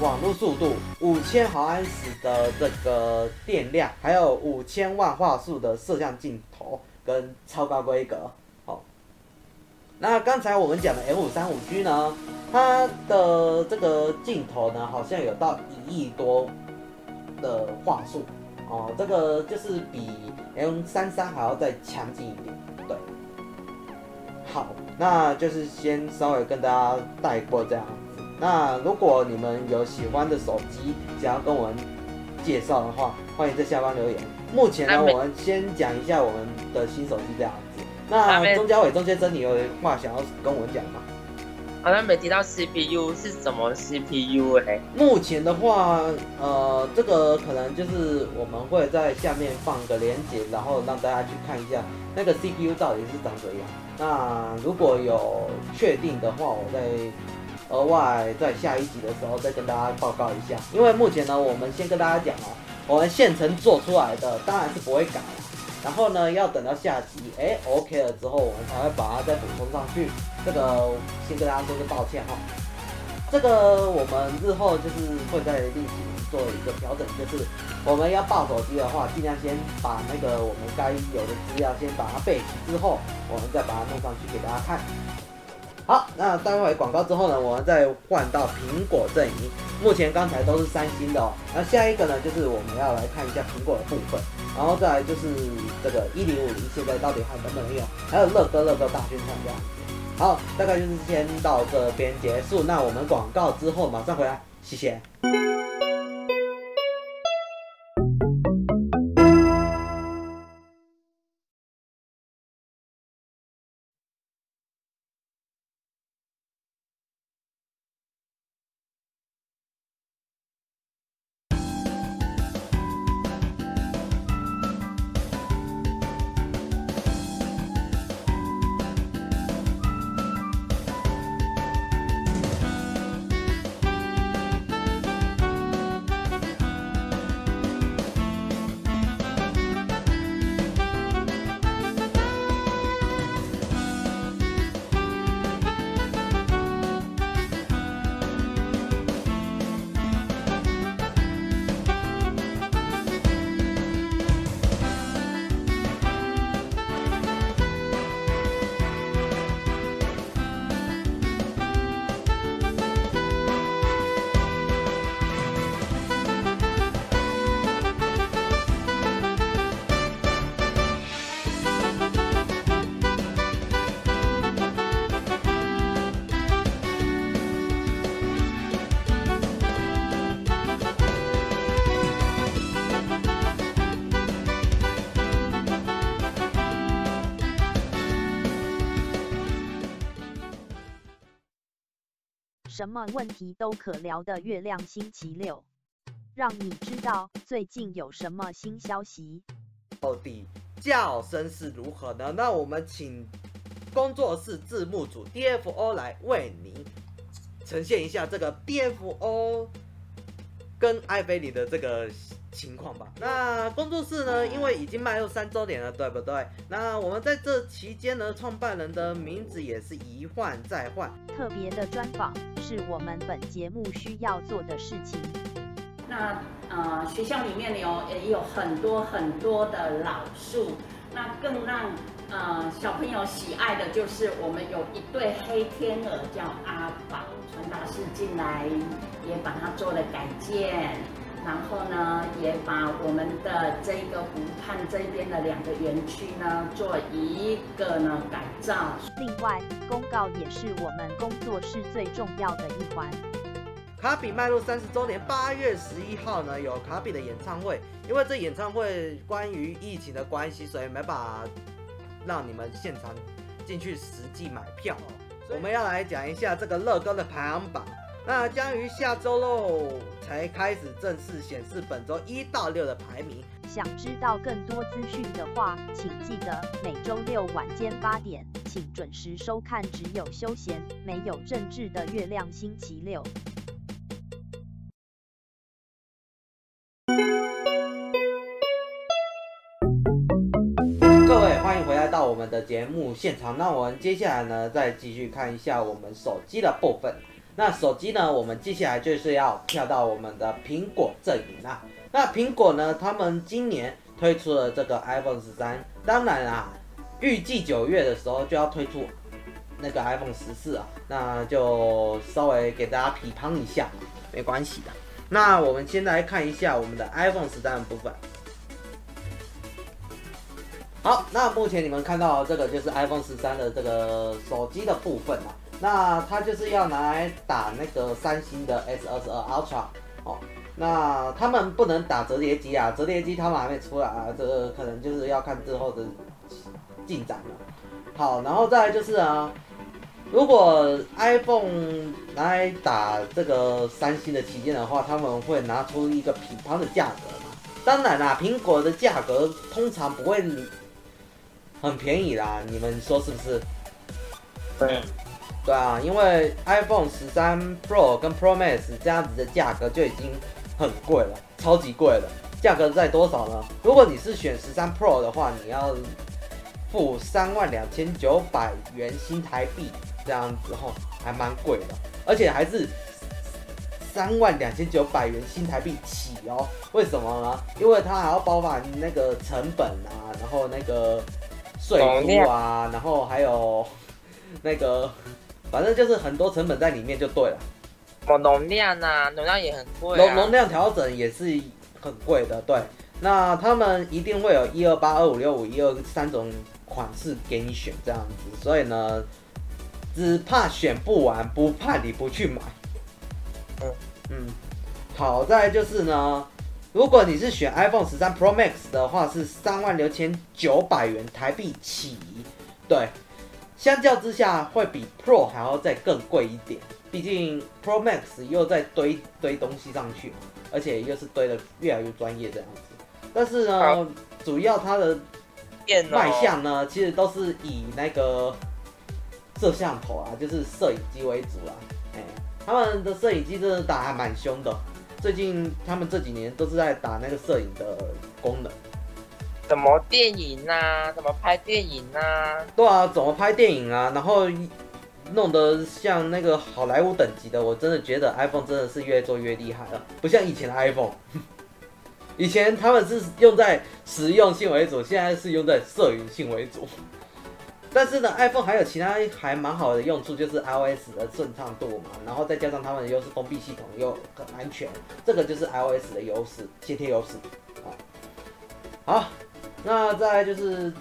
网络速度，五千毫安时的这个电量，还有五千万画素的摄像镜头。跟超高规格。好，那刚才我们讲的 M 五三五 G 呢，它的这个镜头呢，好像有到一亿多的画素哦，这个就是比 M 三三还要再强劲一点。对，好，那就是先稍微跟大家带过这样子。那如果你们有喜欢的手机，想要跟我们介绍的话，欢迎在下方留言。目前呢，我们先讲一下我们的新手机这样子。那钟嘉伟、钟先生，你有话想要跟我们讲吗？好像没提到 CPU 是什么 CPU 哎、欸。目前的话，呃，这个可能就是我们会在下面放个链接，然后让大家去看一下那个 CPU 到底是长怎样。那如果有确定的话，我再额外在下一集的时候再跟大家报告一下。因为目前呢，我们先跟大家讲哦，我们现成做出来的当然是不会改了。然后呢，要等到下集，哎，OK 了之后，我们才会把它再补充上去。这个先跟大家说个抱歉哈。这个我们日后就是会再另行做一个调整，就是我们要报手机的话，尽量先把那个我们该有的资料先把它备齐之后，我们再把它弄上去给大家看。好，那待会广告之后呢，我们再换到苹果阵营。目前刚才都是三星的哦，那下一个呢，就是我们要来看一下苹果的部分。然后再来就是这个一零五零，现在到底还能不能用？还有乐哥乐哥大宣传这样。好，大概就是先到这边结束。那我们广告之后马上回来，谢谢。什么问题都可聊的月亮星期六，让你知道最近有什么新消息。到底叫声是如何呢？那我们请工作室字幕组 DFO 来为你呈现一下这个 DFO 跟艾菲里的这个。情况吧。那工作室呢？因为已经迈入三周年了，对不对？那我们在这期间呢，创办人的名字也是一换再换。特别的专访是我们本节目需要做的事情。那呃，学校里面有也有很多很多的老树。那更让呃小朋友喜爱的就是我们有一对黑天鹅，叫阿宝。传达室进来也把它做了改建。然后呢，也把我们的这个湖畔这边的两个园区呢，做一个呢改造。另外，公告也是我们工作室最重要的一环。卡比迈入三十周年，八月十一号呢有卡比的演唱会。因为这演唱会关于疫情的关系，所以没办法让你们现场进去实际买票哦。我们要来讲一下这个乐高的排行榜。那将于下周喽才开始正式显示本周一到六的排名。想知道更多资讯的话，请记得每周六晚间八点，请准时收看只有休闲没有政治的月亮星期六。各位，欢迎回来到我们的节目现场。那我们接下来呢，再继续看一下我们手机的部分。那手机呢？我们接下来就是要跳到我们的苹果阵营啦。那苹果呢？他们今年推出了这个 iPhone 十三，当然啦，预计九月的时候就要推出那个 iPhone 十四啊，那就稍微给大家批判一下，没关系的。那我们先来看一下我们的 iPhone 十三的部分。好，那目前你们看到这个就是 iPhone 十三的这个手机的部分啊，那它就是要拿来打那个三星的 S 二十二 Ultra 哦。那他们不能打折叠机啊，折叠机他们还没出来啊，这个可能就是要看之后的进展了。好，然后再来就是啊，如果 iPhone 拿来打这个三星的旗舰的话，他们会拿出一个品牌的价格嘛？当然啦，苹果的价格通常不会很便宜啦，你们说是不是？对。对啊，因为 iPhone 十三 Pro 跟 Pro Max 这样子的价格就已经。很贵了，超级贵了，价格在多少呢？如果你是选十三 Pro 的话，你要付三万两千九百元新台币，这样子吼，还蛮贵的，而且还是三万两千九百元新台币起哦。为什么呢？因为它还要包含那个成本啊，然后那个税负啊，然后还有那个，反正就是很多成本在里面就对了。容量啊，容量也很贵、啊。容容量调整也是很贵的，对。那他们一定会有一二八、二五六五、一二三种款式给你选，这样子。所以呢，只怕选不完，不怕你不去买。嗯嗯。好在就是呢，如果你是选 iPhone 十三 Pro Max 的话，是三万六千九百元台币起。对，相较之下会比 Pro 还要再更贵一点。毕竟 Pro Max 又在堆堆东西上去，而且又是堆的越来越专业这样子。但是呢，主要它的卖相呢，其实都是以那个摄像头啊，就是摄影机为主啦。哎，他们的摄影机真的打还蛮凶的。最近他们这几年都是在打那个摄影的功能。怎么电影啊？怎么拍电影啊？对啊，怎么拍电影啊？然后。弄得像那个好莱坞等级的，我真的觉得 iPhone 真的是越做越厉害了，不像以前的 iPhone。以前他们是用在实用性为主，现在是用在摄影性为主。但是呢，iPhone 还有其他还蛮好的用处，就是 iOS 的顺畅度嘛，然后再加上他们又是封闭系统，又很安全，这个就是 iOS 的优势，先天优势。好，好，那再就是。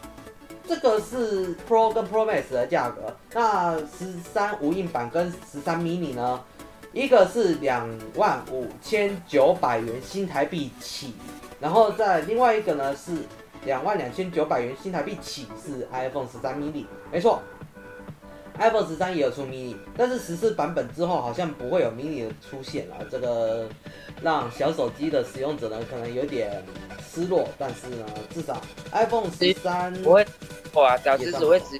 这个是 Pro 跟 Pro Max 的价格，那十三无印版跟十三 mini 呢，一个是两万五千九百元新台币起，然后再另外一个呢是两万两千九百元新台币起，是 iPhone 十三 mini，没错，iPhone 十三也有出 mini，但是十四版本之后好像不会有 mini 的出现了，这个让小手机的使用者呢可能有点失落，但是呢至少 iPhone 十三不会。哇，小资主会直。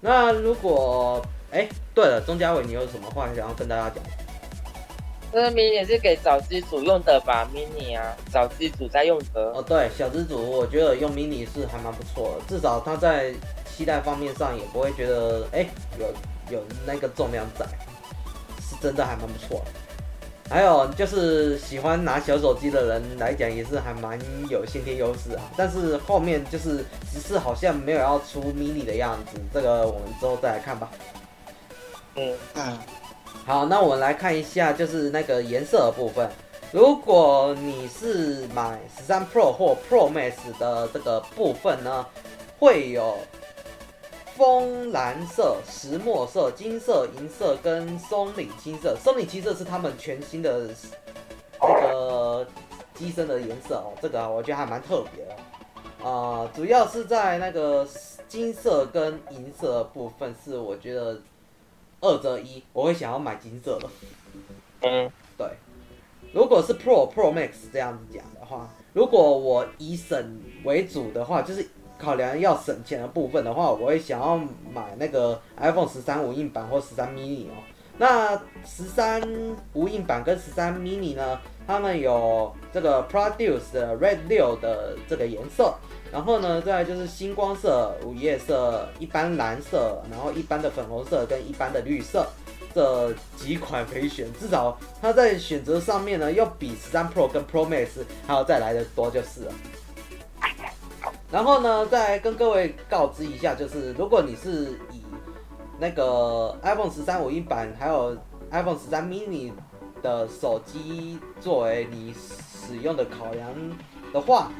那如果，哎、欸，对了，钟嘉伟，你有什么话想要跟大家讲？这个 mini 是给小机主用的吧？mini 啊，小机主在用的。哦，对，小资主，我觉得用 mini 是还蛮不错的，至少它在期待方面上也不会觉得，哎、欸，有有那个重量在，是真的还蛮不错的。还有就是喜欢拿小手机的人来讲，也是还蛮有先天优势啊。但是后面就是只是好像没有要出 mini 的样子，这个我们之后再来看吧。嗯嗯。好，那我们来看一下，就是那个颜色的部分。如果你是买十三 Pro 或 Pro Max 的这个部分呢，会有。枫蓝色、石墨色、金色、银色跟松岭青色。松岭青色是他们全新的那个机身的颜色哦，这个我觉得还蛮特别的。啊、呃，主要是在那个金色跟银色的部分，是我觉得二择一，我会想要买金色的。嗯，对。如果是 Pro、Pro Max 这样子讲的话，如果我以省为主的话，就是。考量要省钱的部分的话，我会想要买那个 iPhone 十三无印版或十三 mini 哦。那十三无印版跟十三 mini 呢，它们有这个 Produce 的 Red 六的这个颜色，然后呢，再来就是星光色、午夜色、一般蓝色，然后一般的粉红色跟一般的绿色这几款可以选。至少它在选择上面呢，要比十三 Pro 跟 Pro Max 还要再来的多就是了。然后呢，再跟各位告知一下，就是如果你是以那个 iPhone 十三五音版还有 iPhone 十三 mini 的手机作为你使用的考量的话，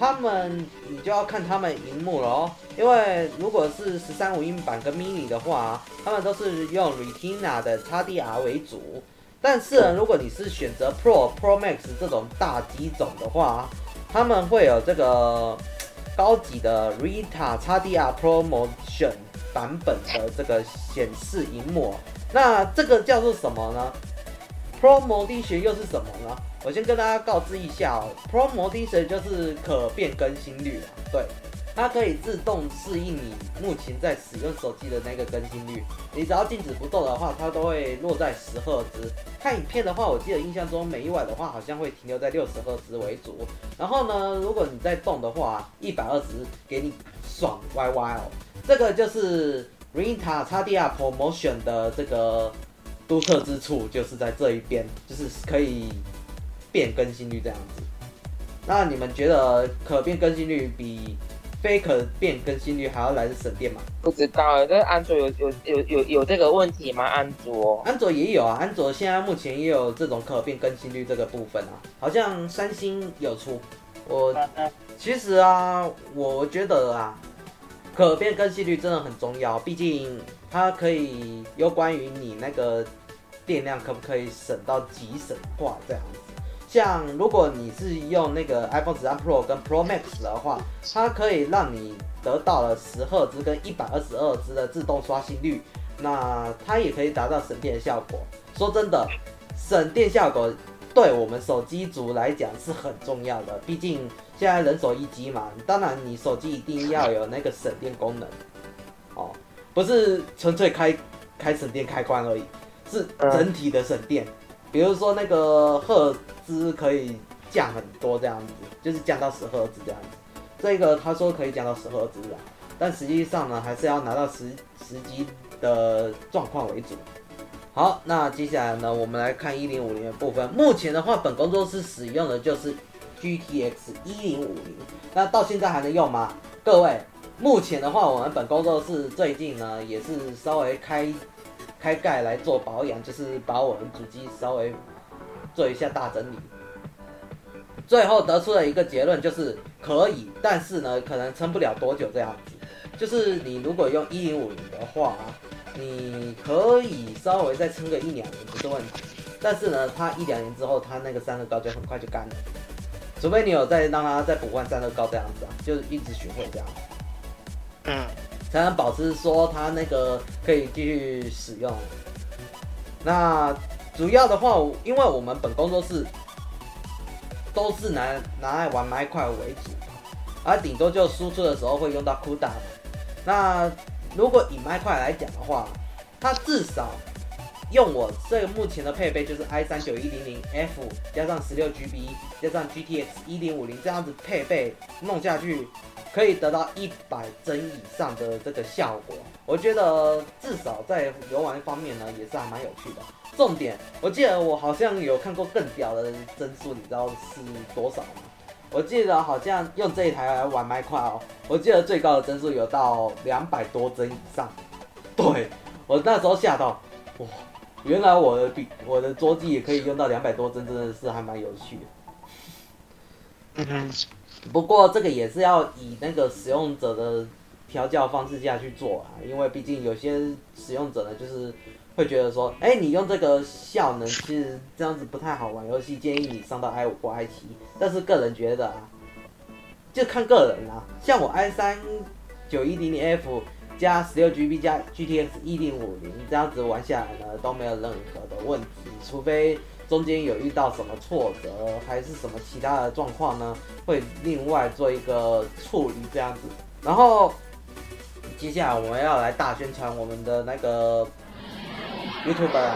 他们你就要看他们荧幕了哦。因为如果是十三五音版跟 mini 的话，他们都是用 Retina 的 XDR 为主。但是，如果你是选择 Pro、Pro Max 这种大机种的话，他们会有这个高级的 Rita XDR ProMotion 版本的这个显示荧幕。那这个叫做什么呢？ProMotion 又是什么呢？我先跟大家告知一下哦，ProMotion 就是可变更新率，对。它可以自动适应你目前在使用手机的那个更新率，你只要静止不动的话，它都会落在十赫兹。看影片的话，我记得印象中每一晚的话好像会停留在六十赫兹为主。然后呢，如果你在动的话，一百二十给你爽歪歪哦。这个就是 Retina XDR ProMotion 的这个独特之处，就是在这一边，就是可以变更新率这样子。那你们觉得可变更新率比非可变更新率还要来的省电吗？不知道，这安卓有有有有有这个问题吗？安卓？安卓也有啊，安卓现在目前也有这种可变更新率这个部分啊，好像三星有出。我其实啊，我觉得啊，可变更新率真的很重要，毕竟它可以有关于你那个电量可不可以省到极省化这样子。像如果你是用那个 iPhone 十三 Pro 跟 Pro Max 的话，它可以让你得到了十赫兹跟一百二十二赫兹的自动刷新率，那它也可以达到省电的效果。说真的，省电效果对我们手机族来讲是很重要的，毕竟现在人手一机嘛。当然，你手机一定要有那个省电功能，哦，不是纯粹开开省电开关而已，是整体的省电。比如说那个赫兹可以降很多这样子，就是降到十赫兹这样子。这个他说可以降到十赫兹啊，但实际上呢，还是要拿到实实际的状况为主。好，那接下来呢，我们来看一零五零的部分。目前的话，本工作室使用的就是 GTX 一零五零。那到现在还能用吗？各位，目前的话，我们本工作室最近呢，也是稍微开。开盖来做保养，就是把我们主机稍微做一下大整理，最后得出了一个结论，就是可以，但是呢，可能撑不了多久这样子。就是你如果用一零五零的话，你可以稍微再撑个一两年不是问题，但是呢，它一两年之后，它那个散热膏就很快就干了，除非你有再让它再补换散热膏这样子啊，就是一直循环这样。嗯。才能保持说它那个可以继续使用。那主要的话，因为我们本工作室都是拿拿来玩麦块为主，而顶多就输出的时候会用到 CUDA。那如果以麦块来讲的话，它至少用我这个目前的配备就是 i 三九一零零 F 加上十六 GB 加上 GTX 一零五零这样子配备弄下去。可以得到一百帧以上的这个效果，我觉得至少在游玩方面呢，也是还蛮有趣的。重点，我记得我好像有看过更屌的帧数，你知道是多少吗？我记得好像用这一台来玩麦块哦，我记得最高的帧数有到两百多帧以上。对，我那时候吓到，哇，原来我的笔我的桌机也可以用到两百多帧，真的是还蛮有趣的。嗯。不过这个也是要以那个使用者的调教方式下去做啊，因为毕竟有些使用者呢，就是会觉得说，哎，你用这个效能其实这样子不太好玩游戏，建议你上到 i 五或 i 七。但是个人觉得啊，就看个人啦。像我 i 三九一零零 F 加十六 GB 加 GTX 一零五零这样子玩下来呢，都没有任何的问题，除非。中间有遇到什么挫折，还是什么其他的状况呢？会另外做一个处理这样子。然后接下来我们要来大宣传我们的那个 YouTuber。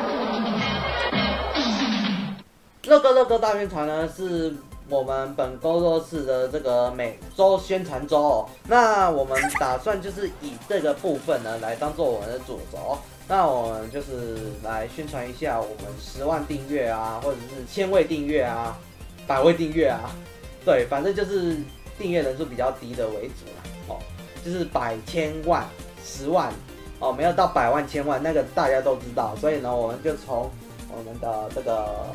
乐哥乐哥大宣传呢，是我们本工作室的这个每周宣传周哦。那我们打算就是以这个部分呢，来当做我们的主轴。那我们就是来宣传一下我们十万订阅啊，或者是千位订阅啊，百位订阅啊，对，反正就是订阅人数比较低的为主啦，哦，就是百千万、十万，哦，没有到百万、千万，那个大家都知道，所以呢，我们就从我们的这个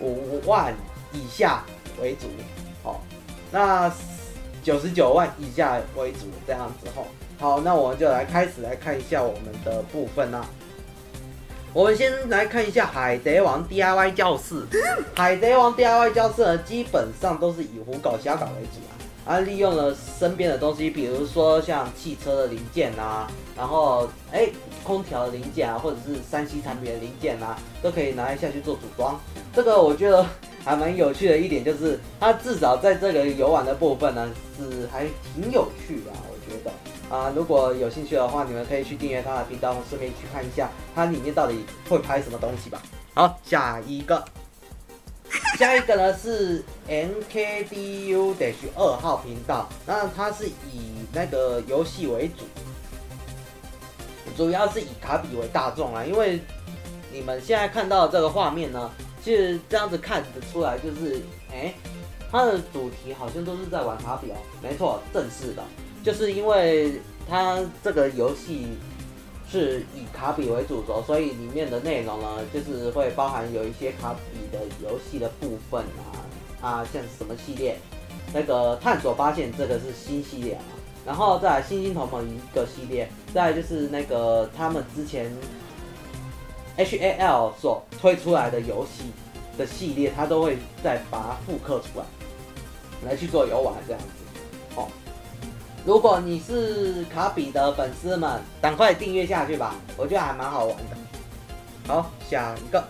五万以下为主，好，那九十九万以下为主，这样子吼，好，那我们就来开始来看一下我们的部分啦。我们先来看一下《海贼王 DIY 教室》。《海贼王 DIY 教室》呢，基本上都是以胡搞瞎搞为主啊，啊，利用了身边的东西，比如说像汽车的零件啊，然后哎，空调的零件啊，或者是三 C 产品的零件啊，都可以拿来下去做组装。这个我觉得还蛮有趣的一点就是，它至少在这个游玩的部分呢，是还挺有趣的，我觉得。啊，如果有兴趣的话，你们可以去订阅他的频道，顺便去看一下他里面到底会拍什么东西吧。好，下一个，下一个呢是 NKDU 得去二号频道，那它是以那个游戏为主，主要是以卡比为大众啊，因为你们现在看到的这个画面呢，其实这样子看得出来，就是哎，它的主题好像都是在玩卡比哦，没错，正式的。就是因为它这个游戏是以卡比为主轴，所以里面的内容呢，就是会包含有一些卡比的游戏的部分啊啊，像什么系列，那个探索发现这个是新系列啊，然后再来星星同盟一个系列，再就是那个他们之前 HAL 所推出来的游戏的系列，它都会再把它复刻出来，来去做游玩这样子，哦。如果你是卡比的粉丝们，赶快订阅下去吧，我觉得还蛮好玩的。好，下一个，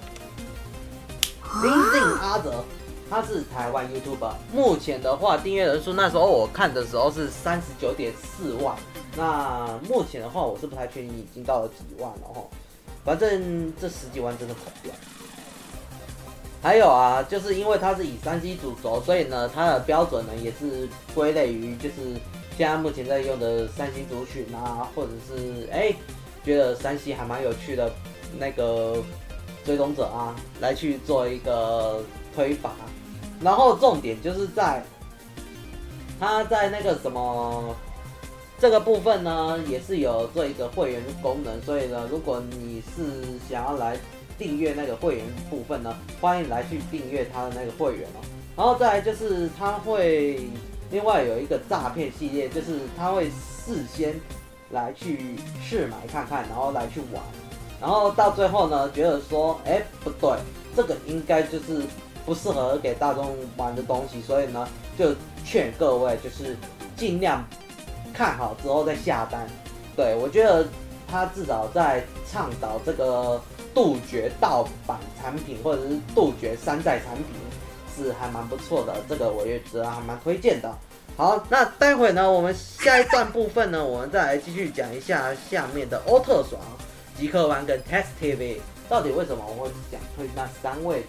林静阿泽，他是台湾 YouTuber，目前的话订阅人数那时候我看的时候是三十九点四万，那目前的话我是不太确定已经到了几万了哈，反正这十几万真的跑不掉。还有啊，就是因为它是以三 C 主轴，所以呢，它的标准呢也是归类于就是。现在目前在用的三星族群啊，或者是哎、觉得三 C 还蛮有趣的那个追踪者啊，来去做一个推法。然后重点就是在它在那个什么这个部分呢，也是有做一个会员功能。所以呢，如果你是想要来订阅那个会员部分呢，欢迎来去订阅它的那个会员哦。然后再来就是它会。另外有一个诈骗系列，就是他会事先来去试买看看，然后来去玩，然后到最后呢，觉得说，哎，不对，这个应该就是不适合给大众玩的东西，所以呢，就劝各位就是尽量看好之后再下单。对，我觉得他至少在倡导这个杜绝盗版产品，或者是杜绝山寨产品。是还蛮不错的，这个我也觉得还蛮推荐的。好，那待会呢，我们下一段部分呢，我们再来继续讲一下下面的欧特爽、极客湾跟 Test TV 到底为什么我会讲推那三位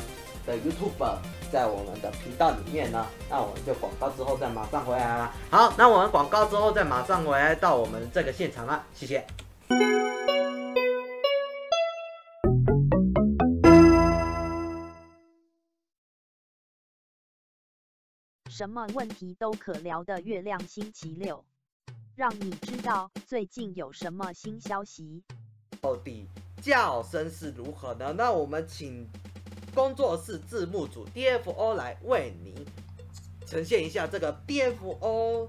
的 YouTuber 在我们的频道里面呢？那我们就广告之后再马上回来啦。好，那我们广告之后再马上回来到我们这个现场啦，谢谢。什么问题都可聊的月亮星期六，让你知道最近有什么新消息。到底叫声是如何呢？那我们请工作室字幕组 DFO 来为您呈现一下这个 DFO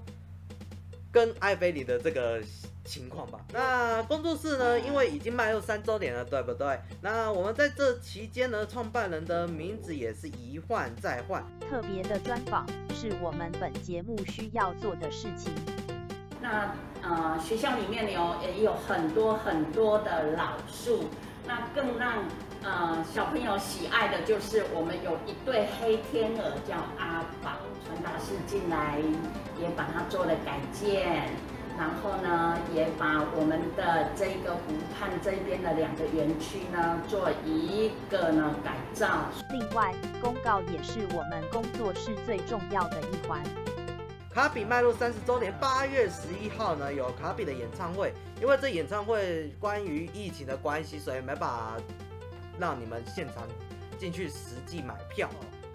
跟艾菲里的这个。情况吧。那工作室呢？因为已经迈入三周年了，对不对？那我们在这期间呢，创办人的名字也是一换再换。特别的专访是我们本节目需要做的事情。那呃，学校里面有也有很多很多的老树，那更让呃小朋友喜爱的就是我们有一对黑天鹅叫阿宝，传达室进来也把它做了改建。然后呢，也把我们的这个湖畔这边的两个园区呢，做一个呢改造。另外，公告也是我们工作室最重要的一环。卡比迈入三十周年，八月十一号呢有卡比的演唱会。因为这演唱会关于疫情的关系，所以没把让你们现场进去实际买票。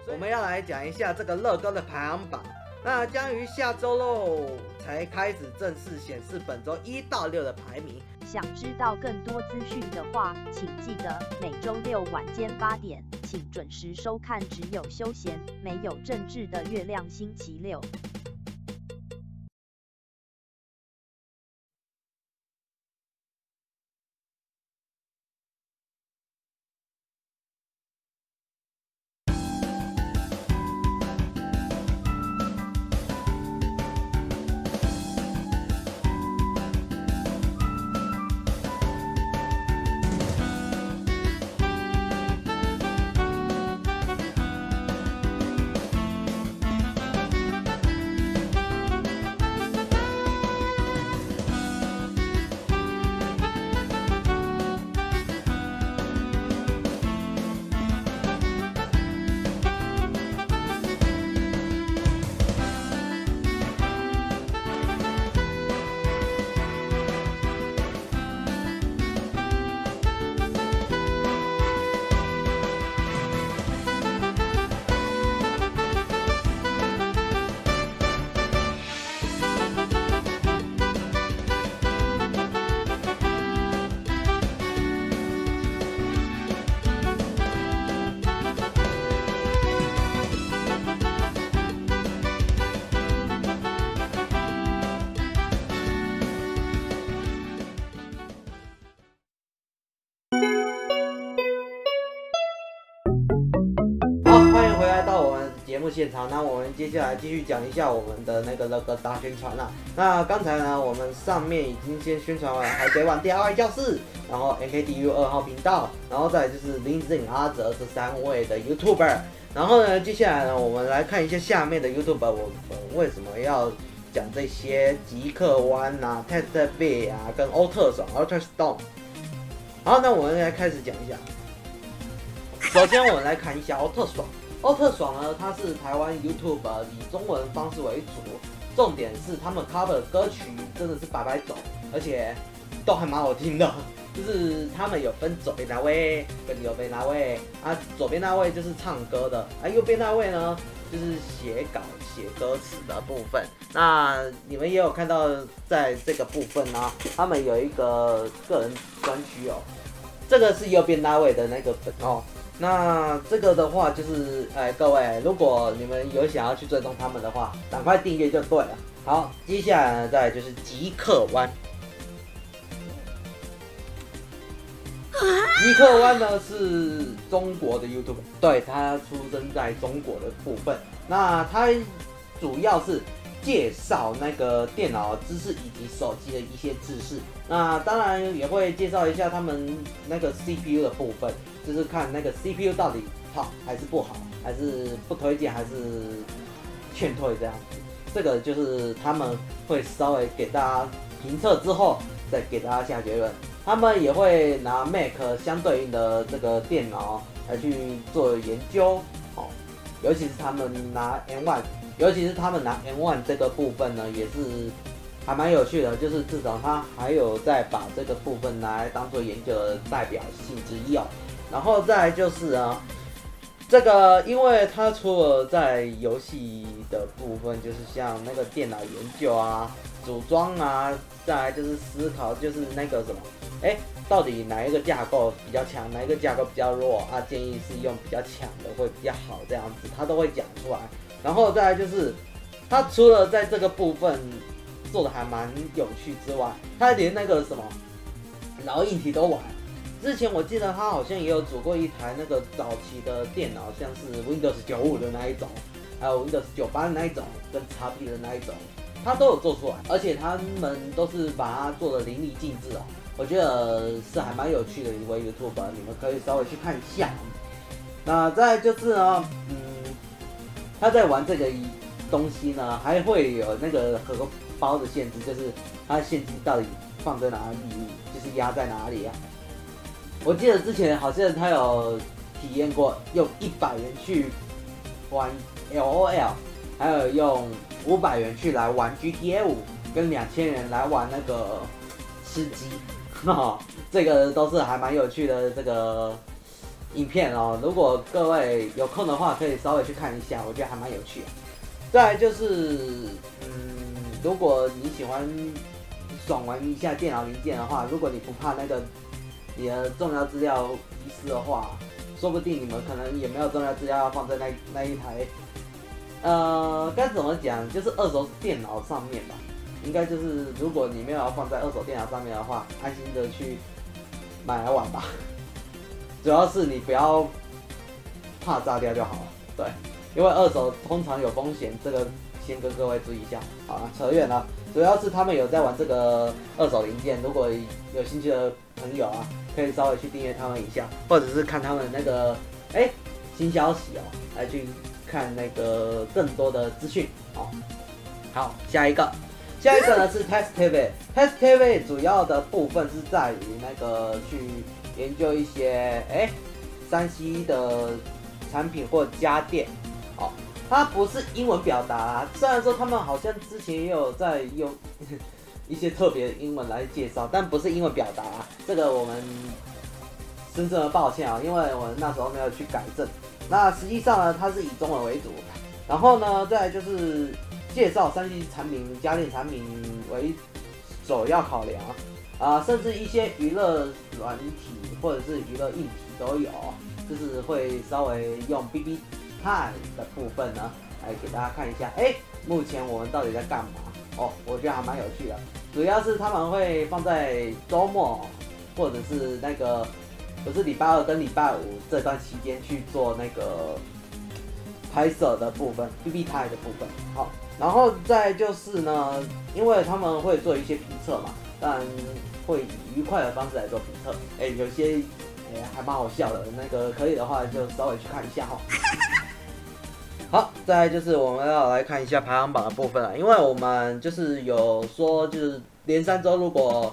我们要来讲一下这个乐高的排行榜。那将于下周喽才开始正式显示本周一到六的排名。想知道更多资讯的话，请记得每周六晚间八点，请准时收看只有休闲没有政治的月亮星期六。节目现场，那我们接下来继续讲一下我们的那个那个大宣传了。那刚才呢，我们上面已经先宣传完《海贼王 DIY 教室》，然后 NKDU 二号频道，然后再就是林子颖、阿泽这三位的 YouTuber。然后呢，接下来呢，我们来看一下下面的 YouTuber，我们为什么要讲这些极客湾啊、Test B 啊、跟欧特爽、Ultra Stone。好，那我们来开始讲一下。首先，我们来看一下欧特爽。欧特爽呢，它是台湾 YouTube 以中文方式为主，重点是他们 cover 的歌曲真的是百百种，而且都还蛮好听的。就是他们有分左边那位跟右边那位啊，左边那位就是唱歌的，啊右边那位呢就是写稿写歌词的部分。那你们也有看到在这个部分呢，他们有一个个人专区哦，这个是右边那位的那个粉哦。那这个的话就是，哎，各位，如果你们有想要去追踪他们的话，赶快订阅就对了。好，接下来呢，再来就是极客湾。极客湾呢是中国的 YouTube，对，他出生在中国的部分。那他主要是介绍那个电脑知识以及手机的一些知识。那当然也会介绍一下他们那个 CPU 的部分。就是看那个 CPU 到底好还是不好，还是不推荐，还是劝退这样子。这个就是他们会稍微给大家评测之后，再给大家下结论。他们也会拿 Mac 相对应的这个电脑来去做研究，哦，尤其是他们拿 M1，尤其是他们拿 M1 这个部分呢，也是还蛮有趣的。就是至少他还有在把这个部分拿来当做研究的代表性之一哦。然后再来就是啊，这个因为它除了在游戏的部分，就是像那个电脑研究啊、组装啊，再来就是思考，就是那个什么，哎，到底哪一个架构比较强，哪一个架构比较弱啊？建议是用比较强的会比较好，这样子他都会讲出来。然后再来就是，他除了在这个部分做的还蛮有趣之外，他连那个什么老硬体都玩。之前我记得他好像也有组过一台那个早期的电脑，像是 Windows 九五的那一种，还有 Windows 九八的那一种，跟 XP 的那一种，他都有做出来，而且他们都是把它做的淋漓尽致哦。我觉得是还蛮有趣的一位 YouTube，你们可以稍微去看一下。那再就是呢，嗯，他在玩这个东西呢，还会有那个荷包的限制，就是他的现金到底放在哪里，就是压在哪里啊？我记得之前好像他有体验过用一百元去玩 LOL，还有用五百元去来玩 GTA 五，跟两千元来玩那个吃鸡，哈，这个都是还蛮有趣的这个影片哦。如果各位有空的话，可以稍微去看一下，我觉得还蛮有趣的。再来就是，嗯，如果你喜欢爽玩一下电脑零件的话，如果你不怕那个你的重要资料遗失的话，说不定你们可能也没有重要资料要放在那那一台，呃，该怎么讲，就是二手电脑上面吧。应该就是，如果你没有要放在二手电脑上面的话，安心的去买来玩吧。主要是你不要怕炸掉就好了。对，因为二手通常有风险，这个先跟各位注意一下。好了，扯远了。主要是他们有在玩这个二手零件，如果有兴趣的朋友啊，可以稍微去订阅他们一下，或者是看他们那个哎、新消息哦，来去看那个更多的资讯。好，好，下一个。下一个呢是 Test TV，Test TV 主要的部分是在于那个去研究一些哎，3C 的产品或家电，哦，它不是英文表达啊，虽然说他们好像之前也有在用一些特别英文来介绍，但不是英文表达啊，这个我们深深的抱歉啊，因为我那时候没有去改正。那实际上呢，它是以中文为主，然后呢，再就是。介绍三 C 产品、家电产品为首要考量啊，甚至一些娱乐软体或者是娱乐硬体都有，就是会稍微用 BB Time 的部分呢，来给大家看一下。哎，目前我们到底在干嘛？哦，我觉得还蛮有趣的，主要是他们会放在周末或者是那个不是礼拜二跟礼拜五这段期间去做那个拍摄的部分，BB Time 的部分，好。然后再就是呢，因为他们会做一些评测嘛，当然会以愉快的方式来做评测。哎，有些哎还蛮好笑的，那个可以的话就稍微去看一下哈。好，再就是我们要来看一下排行榜的部分了，因为我们就是有说，就是连三周如果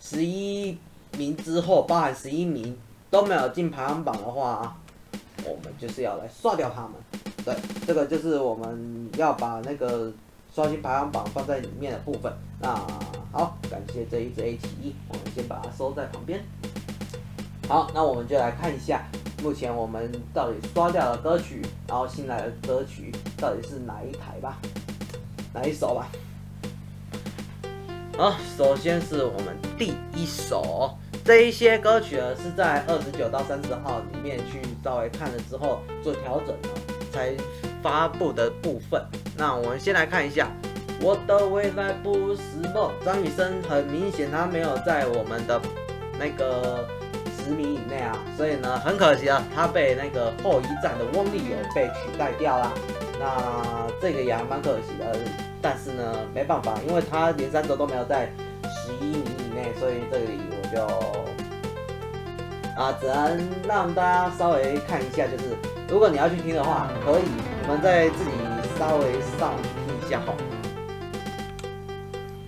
十一名之后，包含十一名都没有进排行榜的话，我们就是要来刷掉他们。对，这个就是我们要把那个刷新排行榜放在里面的部分。那好，感谢这一支 A 奇，我们先把它收在旁边。好，那我们就来看一下，目前我们到底刷掉的歌曲，然后新来的歌曲到底是哪一台吧，哪一首吧。好，首先是我们第一首，这一些歌曲呢是在二十九到三十号里面去稍微看了之后做调整的。才发布的部分，那我们先来看一下，我的未来不是梦。张雨生很明显他没有在我们的那个十名以内啊，所以呢很可惜啊，他被那个后一站的翁立友被取代掉了。那这个也还蛮可惜的，但是呢没办法，因为他连三周都没有在十一名以内，所以这里我就啊只能让大家稍微看一下，就是。如果你要去听的话，可以，你们再自己稍微上听一下哈。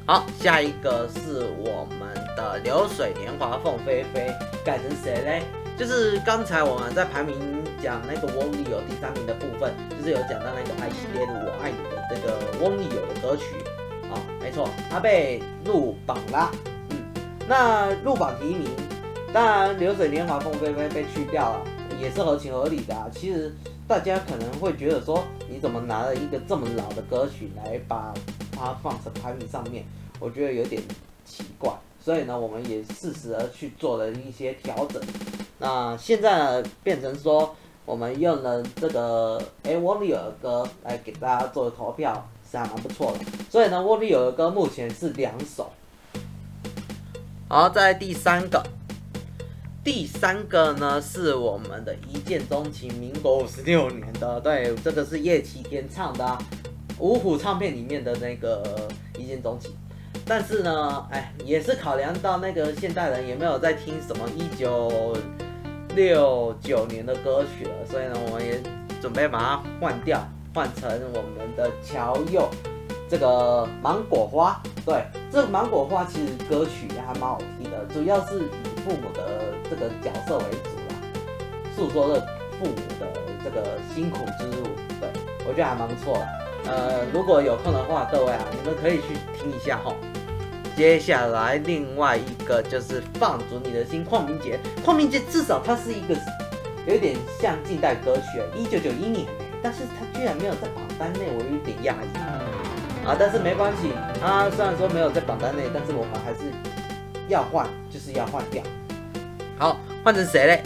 好，下一个是我们的流水年华凤飞飞改成谁嘞？就是刚才我们在排名讲那个翁立友第三名的部分，就是有讲到那个爱系列的我爱你的这个翁立友的歌曲。好，没错，他被入榜了。嗯，那入榜提名，当然流水年华凤飞飞被去掉了。也是合情合理的啊。其实大家可能会觉得说，你怎么拿了一个这么老的歌曲来把它放成排名上面？我觉得有点奇怪。所以呢，我们也适时的去做了一些调整。那现在呢，变成说，我们用了这个哎沃利尔的歌来给大家做投票，是还蛮不错的。所以呢，沃利尔的歌目前是两首。好，在第三个。第三个呢，是我们的一见钟情，民国五十六年的，对，这个是叶启田唱的，啊，五虎唱片里面的那个一见钟情。但是呢，哎，也是考量到那个现代人也没有在听什么一九六九年的歌曲了，所以呢，我们也准备把它换掉，换成我们的乔佑这个芒果花。对，这个芒果花其实歌曲也还蛮好听的，主要是父母的这个角色为主啦，诉说着父母的这个辛苦之路。对，我觉得还蛮不错的。呃，如果有空的话，各位啊，你们可以去听一下哈。接下来另外一个就是放逐你的心，邝明杰。邝明杰至少他是一个有点像近代歌曲，一九九一年，但是他居然没有在榜单内，我有点讶异啊。但是没关系，他虽然说没有在榜单内，但是我们还是要换，就是要换掉。好，换成谁嘞？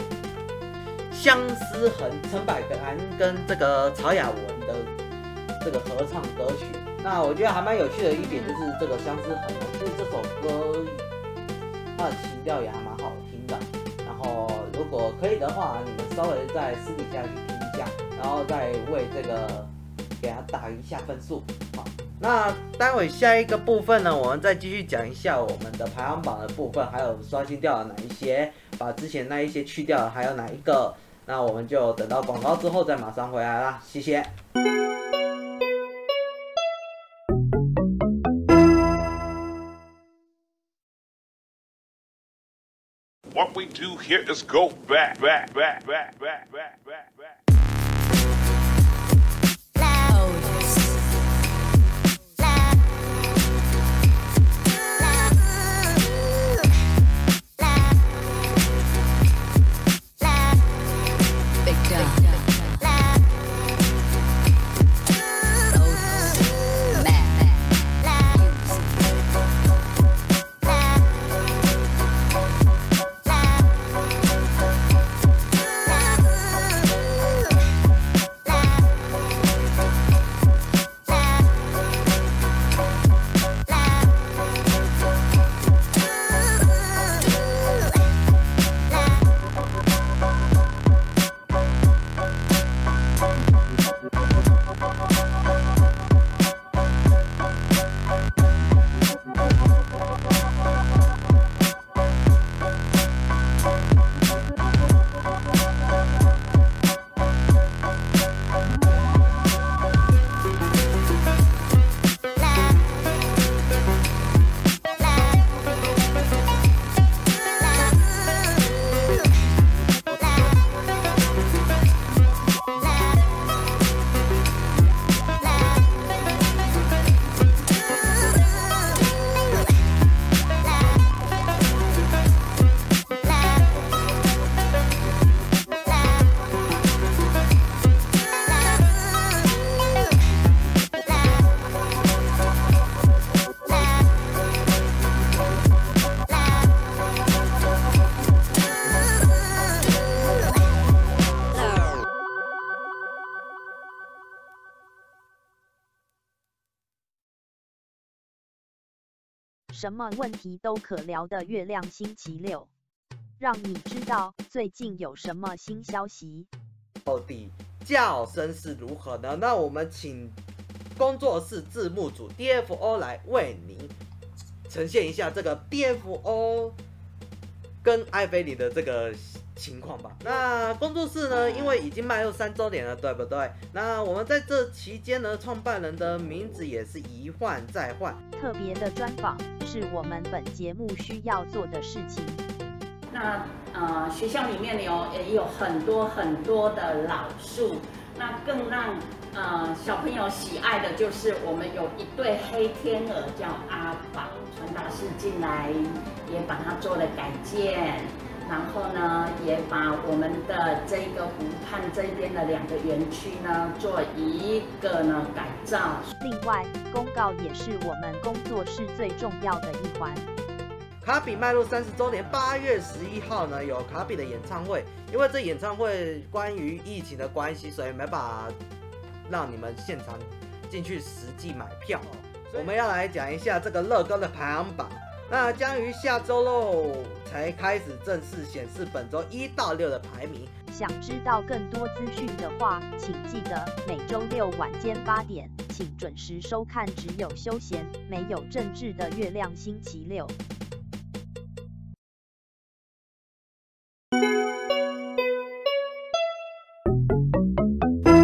相思痕，陈百安跟这个曹雅雯的这个合唱歌曲。那我觉得还蛮有趣的一点就是这个相思痕，其实这首歌它的情调也还蛮好听的。然后如果可以的话，你们稍微在私底下去听一下，然后再为这个给他打一下分数。好，那待会下一个部分呢，我们再继续讲一下我们的排行榜的部分，还有刷新掉了哪一些，把之前那一些去掉了，还有哪一个？那我们就等到广告之后再马上回来啦，谢谢。What we do here is go back, back, back, back, back, back, back, 什么问题都可聊的月亮星期六，让你知道最近有什么新消息。到底叫声是如何呢？那我们请工作室字幕组 DFO 来为您呈现一下这个 DFO 跟艾菲里的这个。情况吧。那工作室呢？因为已经迈入三周年了，对不对？那我们在这期间呢，创办人的名字也是一换再换。特别的专访是我们本节目需要做的事情。那呃，学校里面有也有很多很多的老树。那更让呃小朋友喜爱的就是我们有一对黑天鹅叫阿宝，传达室进来也把它做了改建。然后呢，也把我们的这个湖畔这边的两个园区呢，做一个呢改造。另外，公告也是我们工作室最重要的一环。卡比迈入三十周年，八月十一号呢有卡比的演唱会。因为这演唱会关于疫情的关系，所以没办法让你们现场进去实际买票。我们要来讲一下这个乐高的排行榜。那将于下周喽才开始正式显示本周一到六的排名。想知道更多资讯的话，请记得每周六晚间八点，请准时收看只有休闲没有政治的月亮星期六。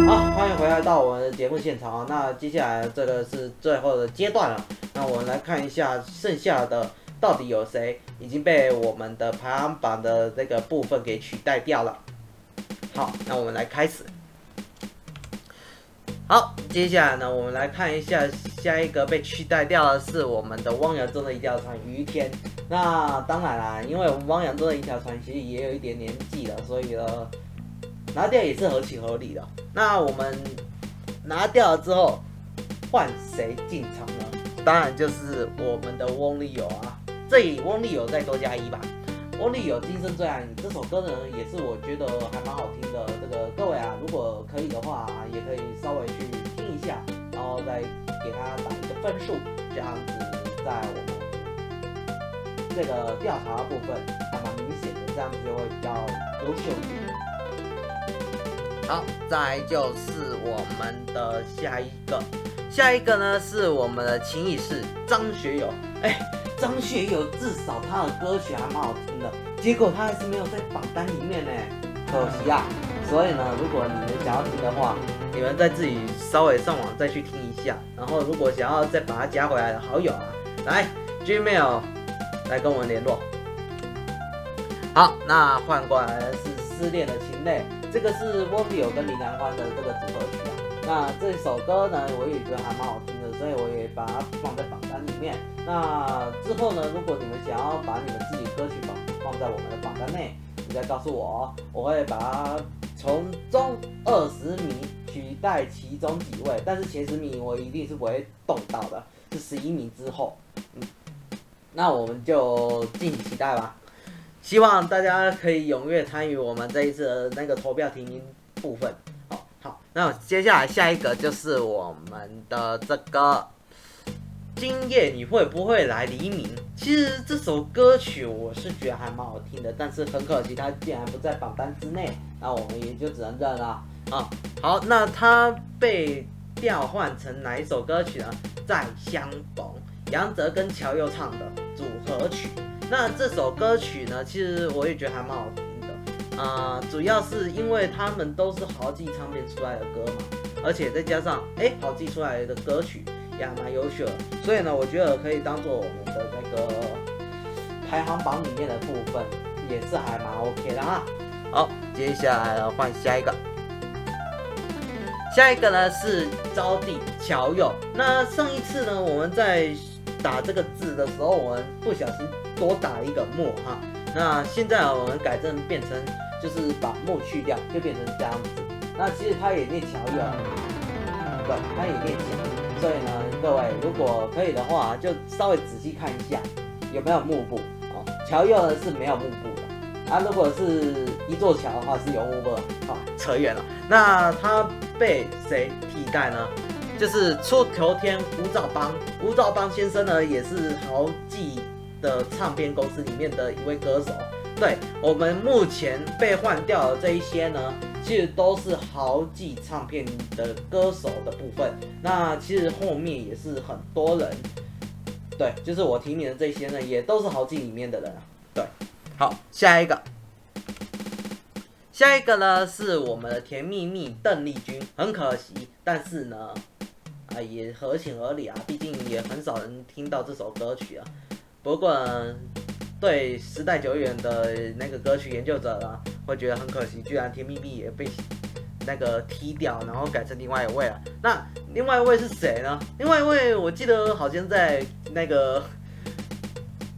好，欢迎回来到我们的节目现场啊！那接下来这个是最后的阶段了。那我们来看一下剩下的到底有谁已经被我们的排行榜的这个部分给取代掉了。好，那我们来开始。好，接下来呢，我们来看一下下一个被取代掉的是我们的汪洋中的一条船于天。那当然啦，因为我们汪洋中的一条船其实也有一点年纪了，所以呢，拿掉也是合情合理的。那我们。拿掉了之后，换谁进场呢？当然就是我们的翁立友啊。这里翁立友再多加一吧。翁立友今生最爱你这首歌呢，也是我觉得还蛮好听的。这个各位啊，如果可以的话，也可以稍微去听一下，然后再给他打一个分数，这样子在我们这个调查部分还蛮明显的，这样子就会比较优秀一点。好，再就是我们的下一个，下一个呢是我们的情谊是张学友，哎。张学友至少他的歌曲还蛮好听的，结果他还是没有在榜单里面呢，可惜啊。所以呢，如果你们想要听的话，你们再自己稍微上网再去听一下。然后如果想要再把他加回来的好友啊，来 Gmail 来跟我们联络。好，那换过来是失恋的情泪，这个是翁立友跟林良欢的这个组合曲。那这首歌呢，我也觉得还蛮好听的，所以我也把它放在榜单里面。那之后呢，如果你们想要把你们自己歌曲榜放在我们的榜单内，你再告诉我，我会把它从中二十名取代其中几位，但是前十名我一定是不会动到的，是十一名之后。嗯，那我们就敬请期待吧。希望大家可以踊跃参与我们这一次的那个投票提名部分。那接下来下一个就是我们的这个。今夜你会不会来黎明？其实这首歌曲我是觉得还蛮好听的，但是很可惜它竟然不在榜单之内，那我们也就只能认了啊。好，那它被调换成哪一首歌曲呢？再相逢，杨泽跟乔佑唱的组合曲。那这首歌曲呢，其实我也觉得还蛮好听啊，主要是因为他们都是豪记唱片出来的歌嘛，而且再加上哎豪记出来的歌曲。也蛮优秀，所以呢，我觉得可以当做我们的那个排行榜里面的部分，也是还蛮 OK 的啊。好，接下来呢，换下一个，下一个呢是招弟乔佑。那上一次呢，我们在打这个字的时候，我们不小心多打一个墨哈。那现在我们改正变成就是把木去掉，就变成这样子。那其实他也念乔佑，对，他也念乔。所以呢，各位如果可以的话，就稍微仔细看一下有没有幕布哦。乔佑呢是没有幕布的啊。如果是一座桥的话是有幕布的。好，扯远了。那他被谁替代呢？就是出头天吴兆邦。吴兆邦先生呢也是豪记的唱片公司里面的一位歌手。对，我们目前被换掉的这一些呢。其实都是豪记唱片的歌手的部分，那其实后面也是很多人，对，就是我提名的这些呢，也都是豪记里面的人，对，好，下一个，下一个呢是我们的甜蜜蜜邓丽君，很可惜，但是呢，啊也合情合理啊，毕竟也很少人听到这首歌曲啊，不过。对时代久远的那个歌曲研究者呢，会觉得很可惜，居然甜蜜蜜也被那个踢掉，然后改成另外一位了。那另外一位是谁呢？另外一位我记得好像在那个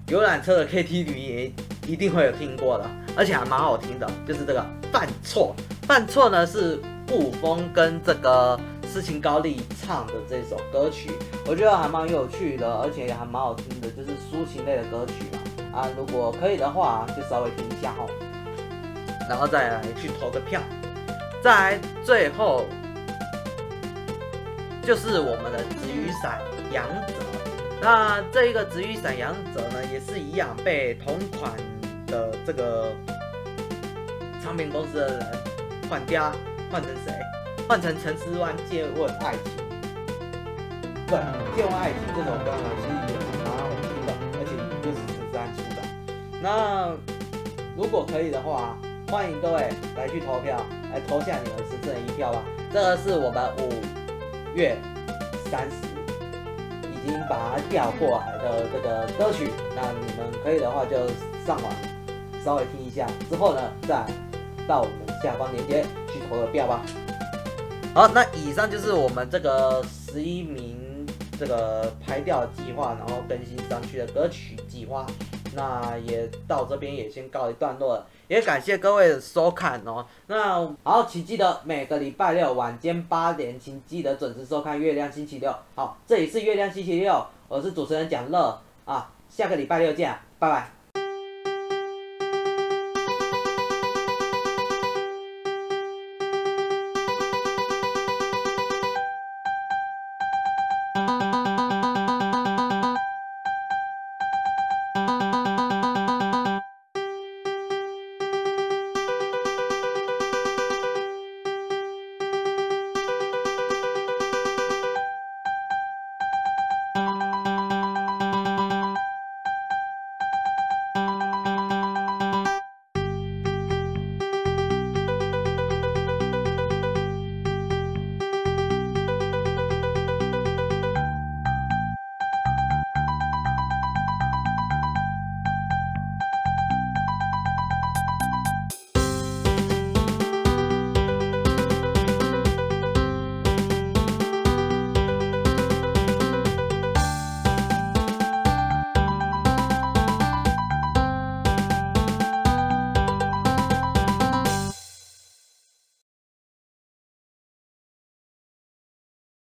游览车的 KTV 也一定会有听过的，而且还蛮好听的，就是这个犯错。犯错呢是顾锋跟这个斯琴高丽唱的这首歌曲，我觉得还蛮有趣的，而且也还蛮好听的，就是抒情类的歌曲。啊，如果可以的话，就稍微听一下哦，然后再来去投个票。再来最后就是我们的紫雨伞杨泽，那这一个紫雨伞杨泽呢，也是一样被同款的这个唱片公司的人换掉，换成谁？换成陈思湾借问爱情。对，借问爱情这首歌呢，其实那如果可以的话，欢迎各位来去投票，来投下你们神圣的一票吧。这个是我们五月三十已经把它调过来的这个歌曲。那你们可以的话就上网稍微听一下，之后呢再到我们下方链接去投个票吧。好，那以上就是我们这个十一名这个排调计划，然后更新上去的歌曲计划。那也到这边也先告一段落了，也感谢各位的收看哦。那好，请记得每个礼拜六晚间八点，请记得准时收看《月亮星期六》。好，这里是《月亮星期六》，我是主持人蒋乐啊，下个礼拜六见，拜拜。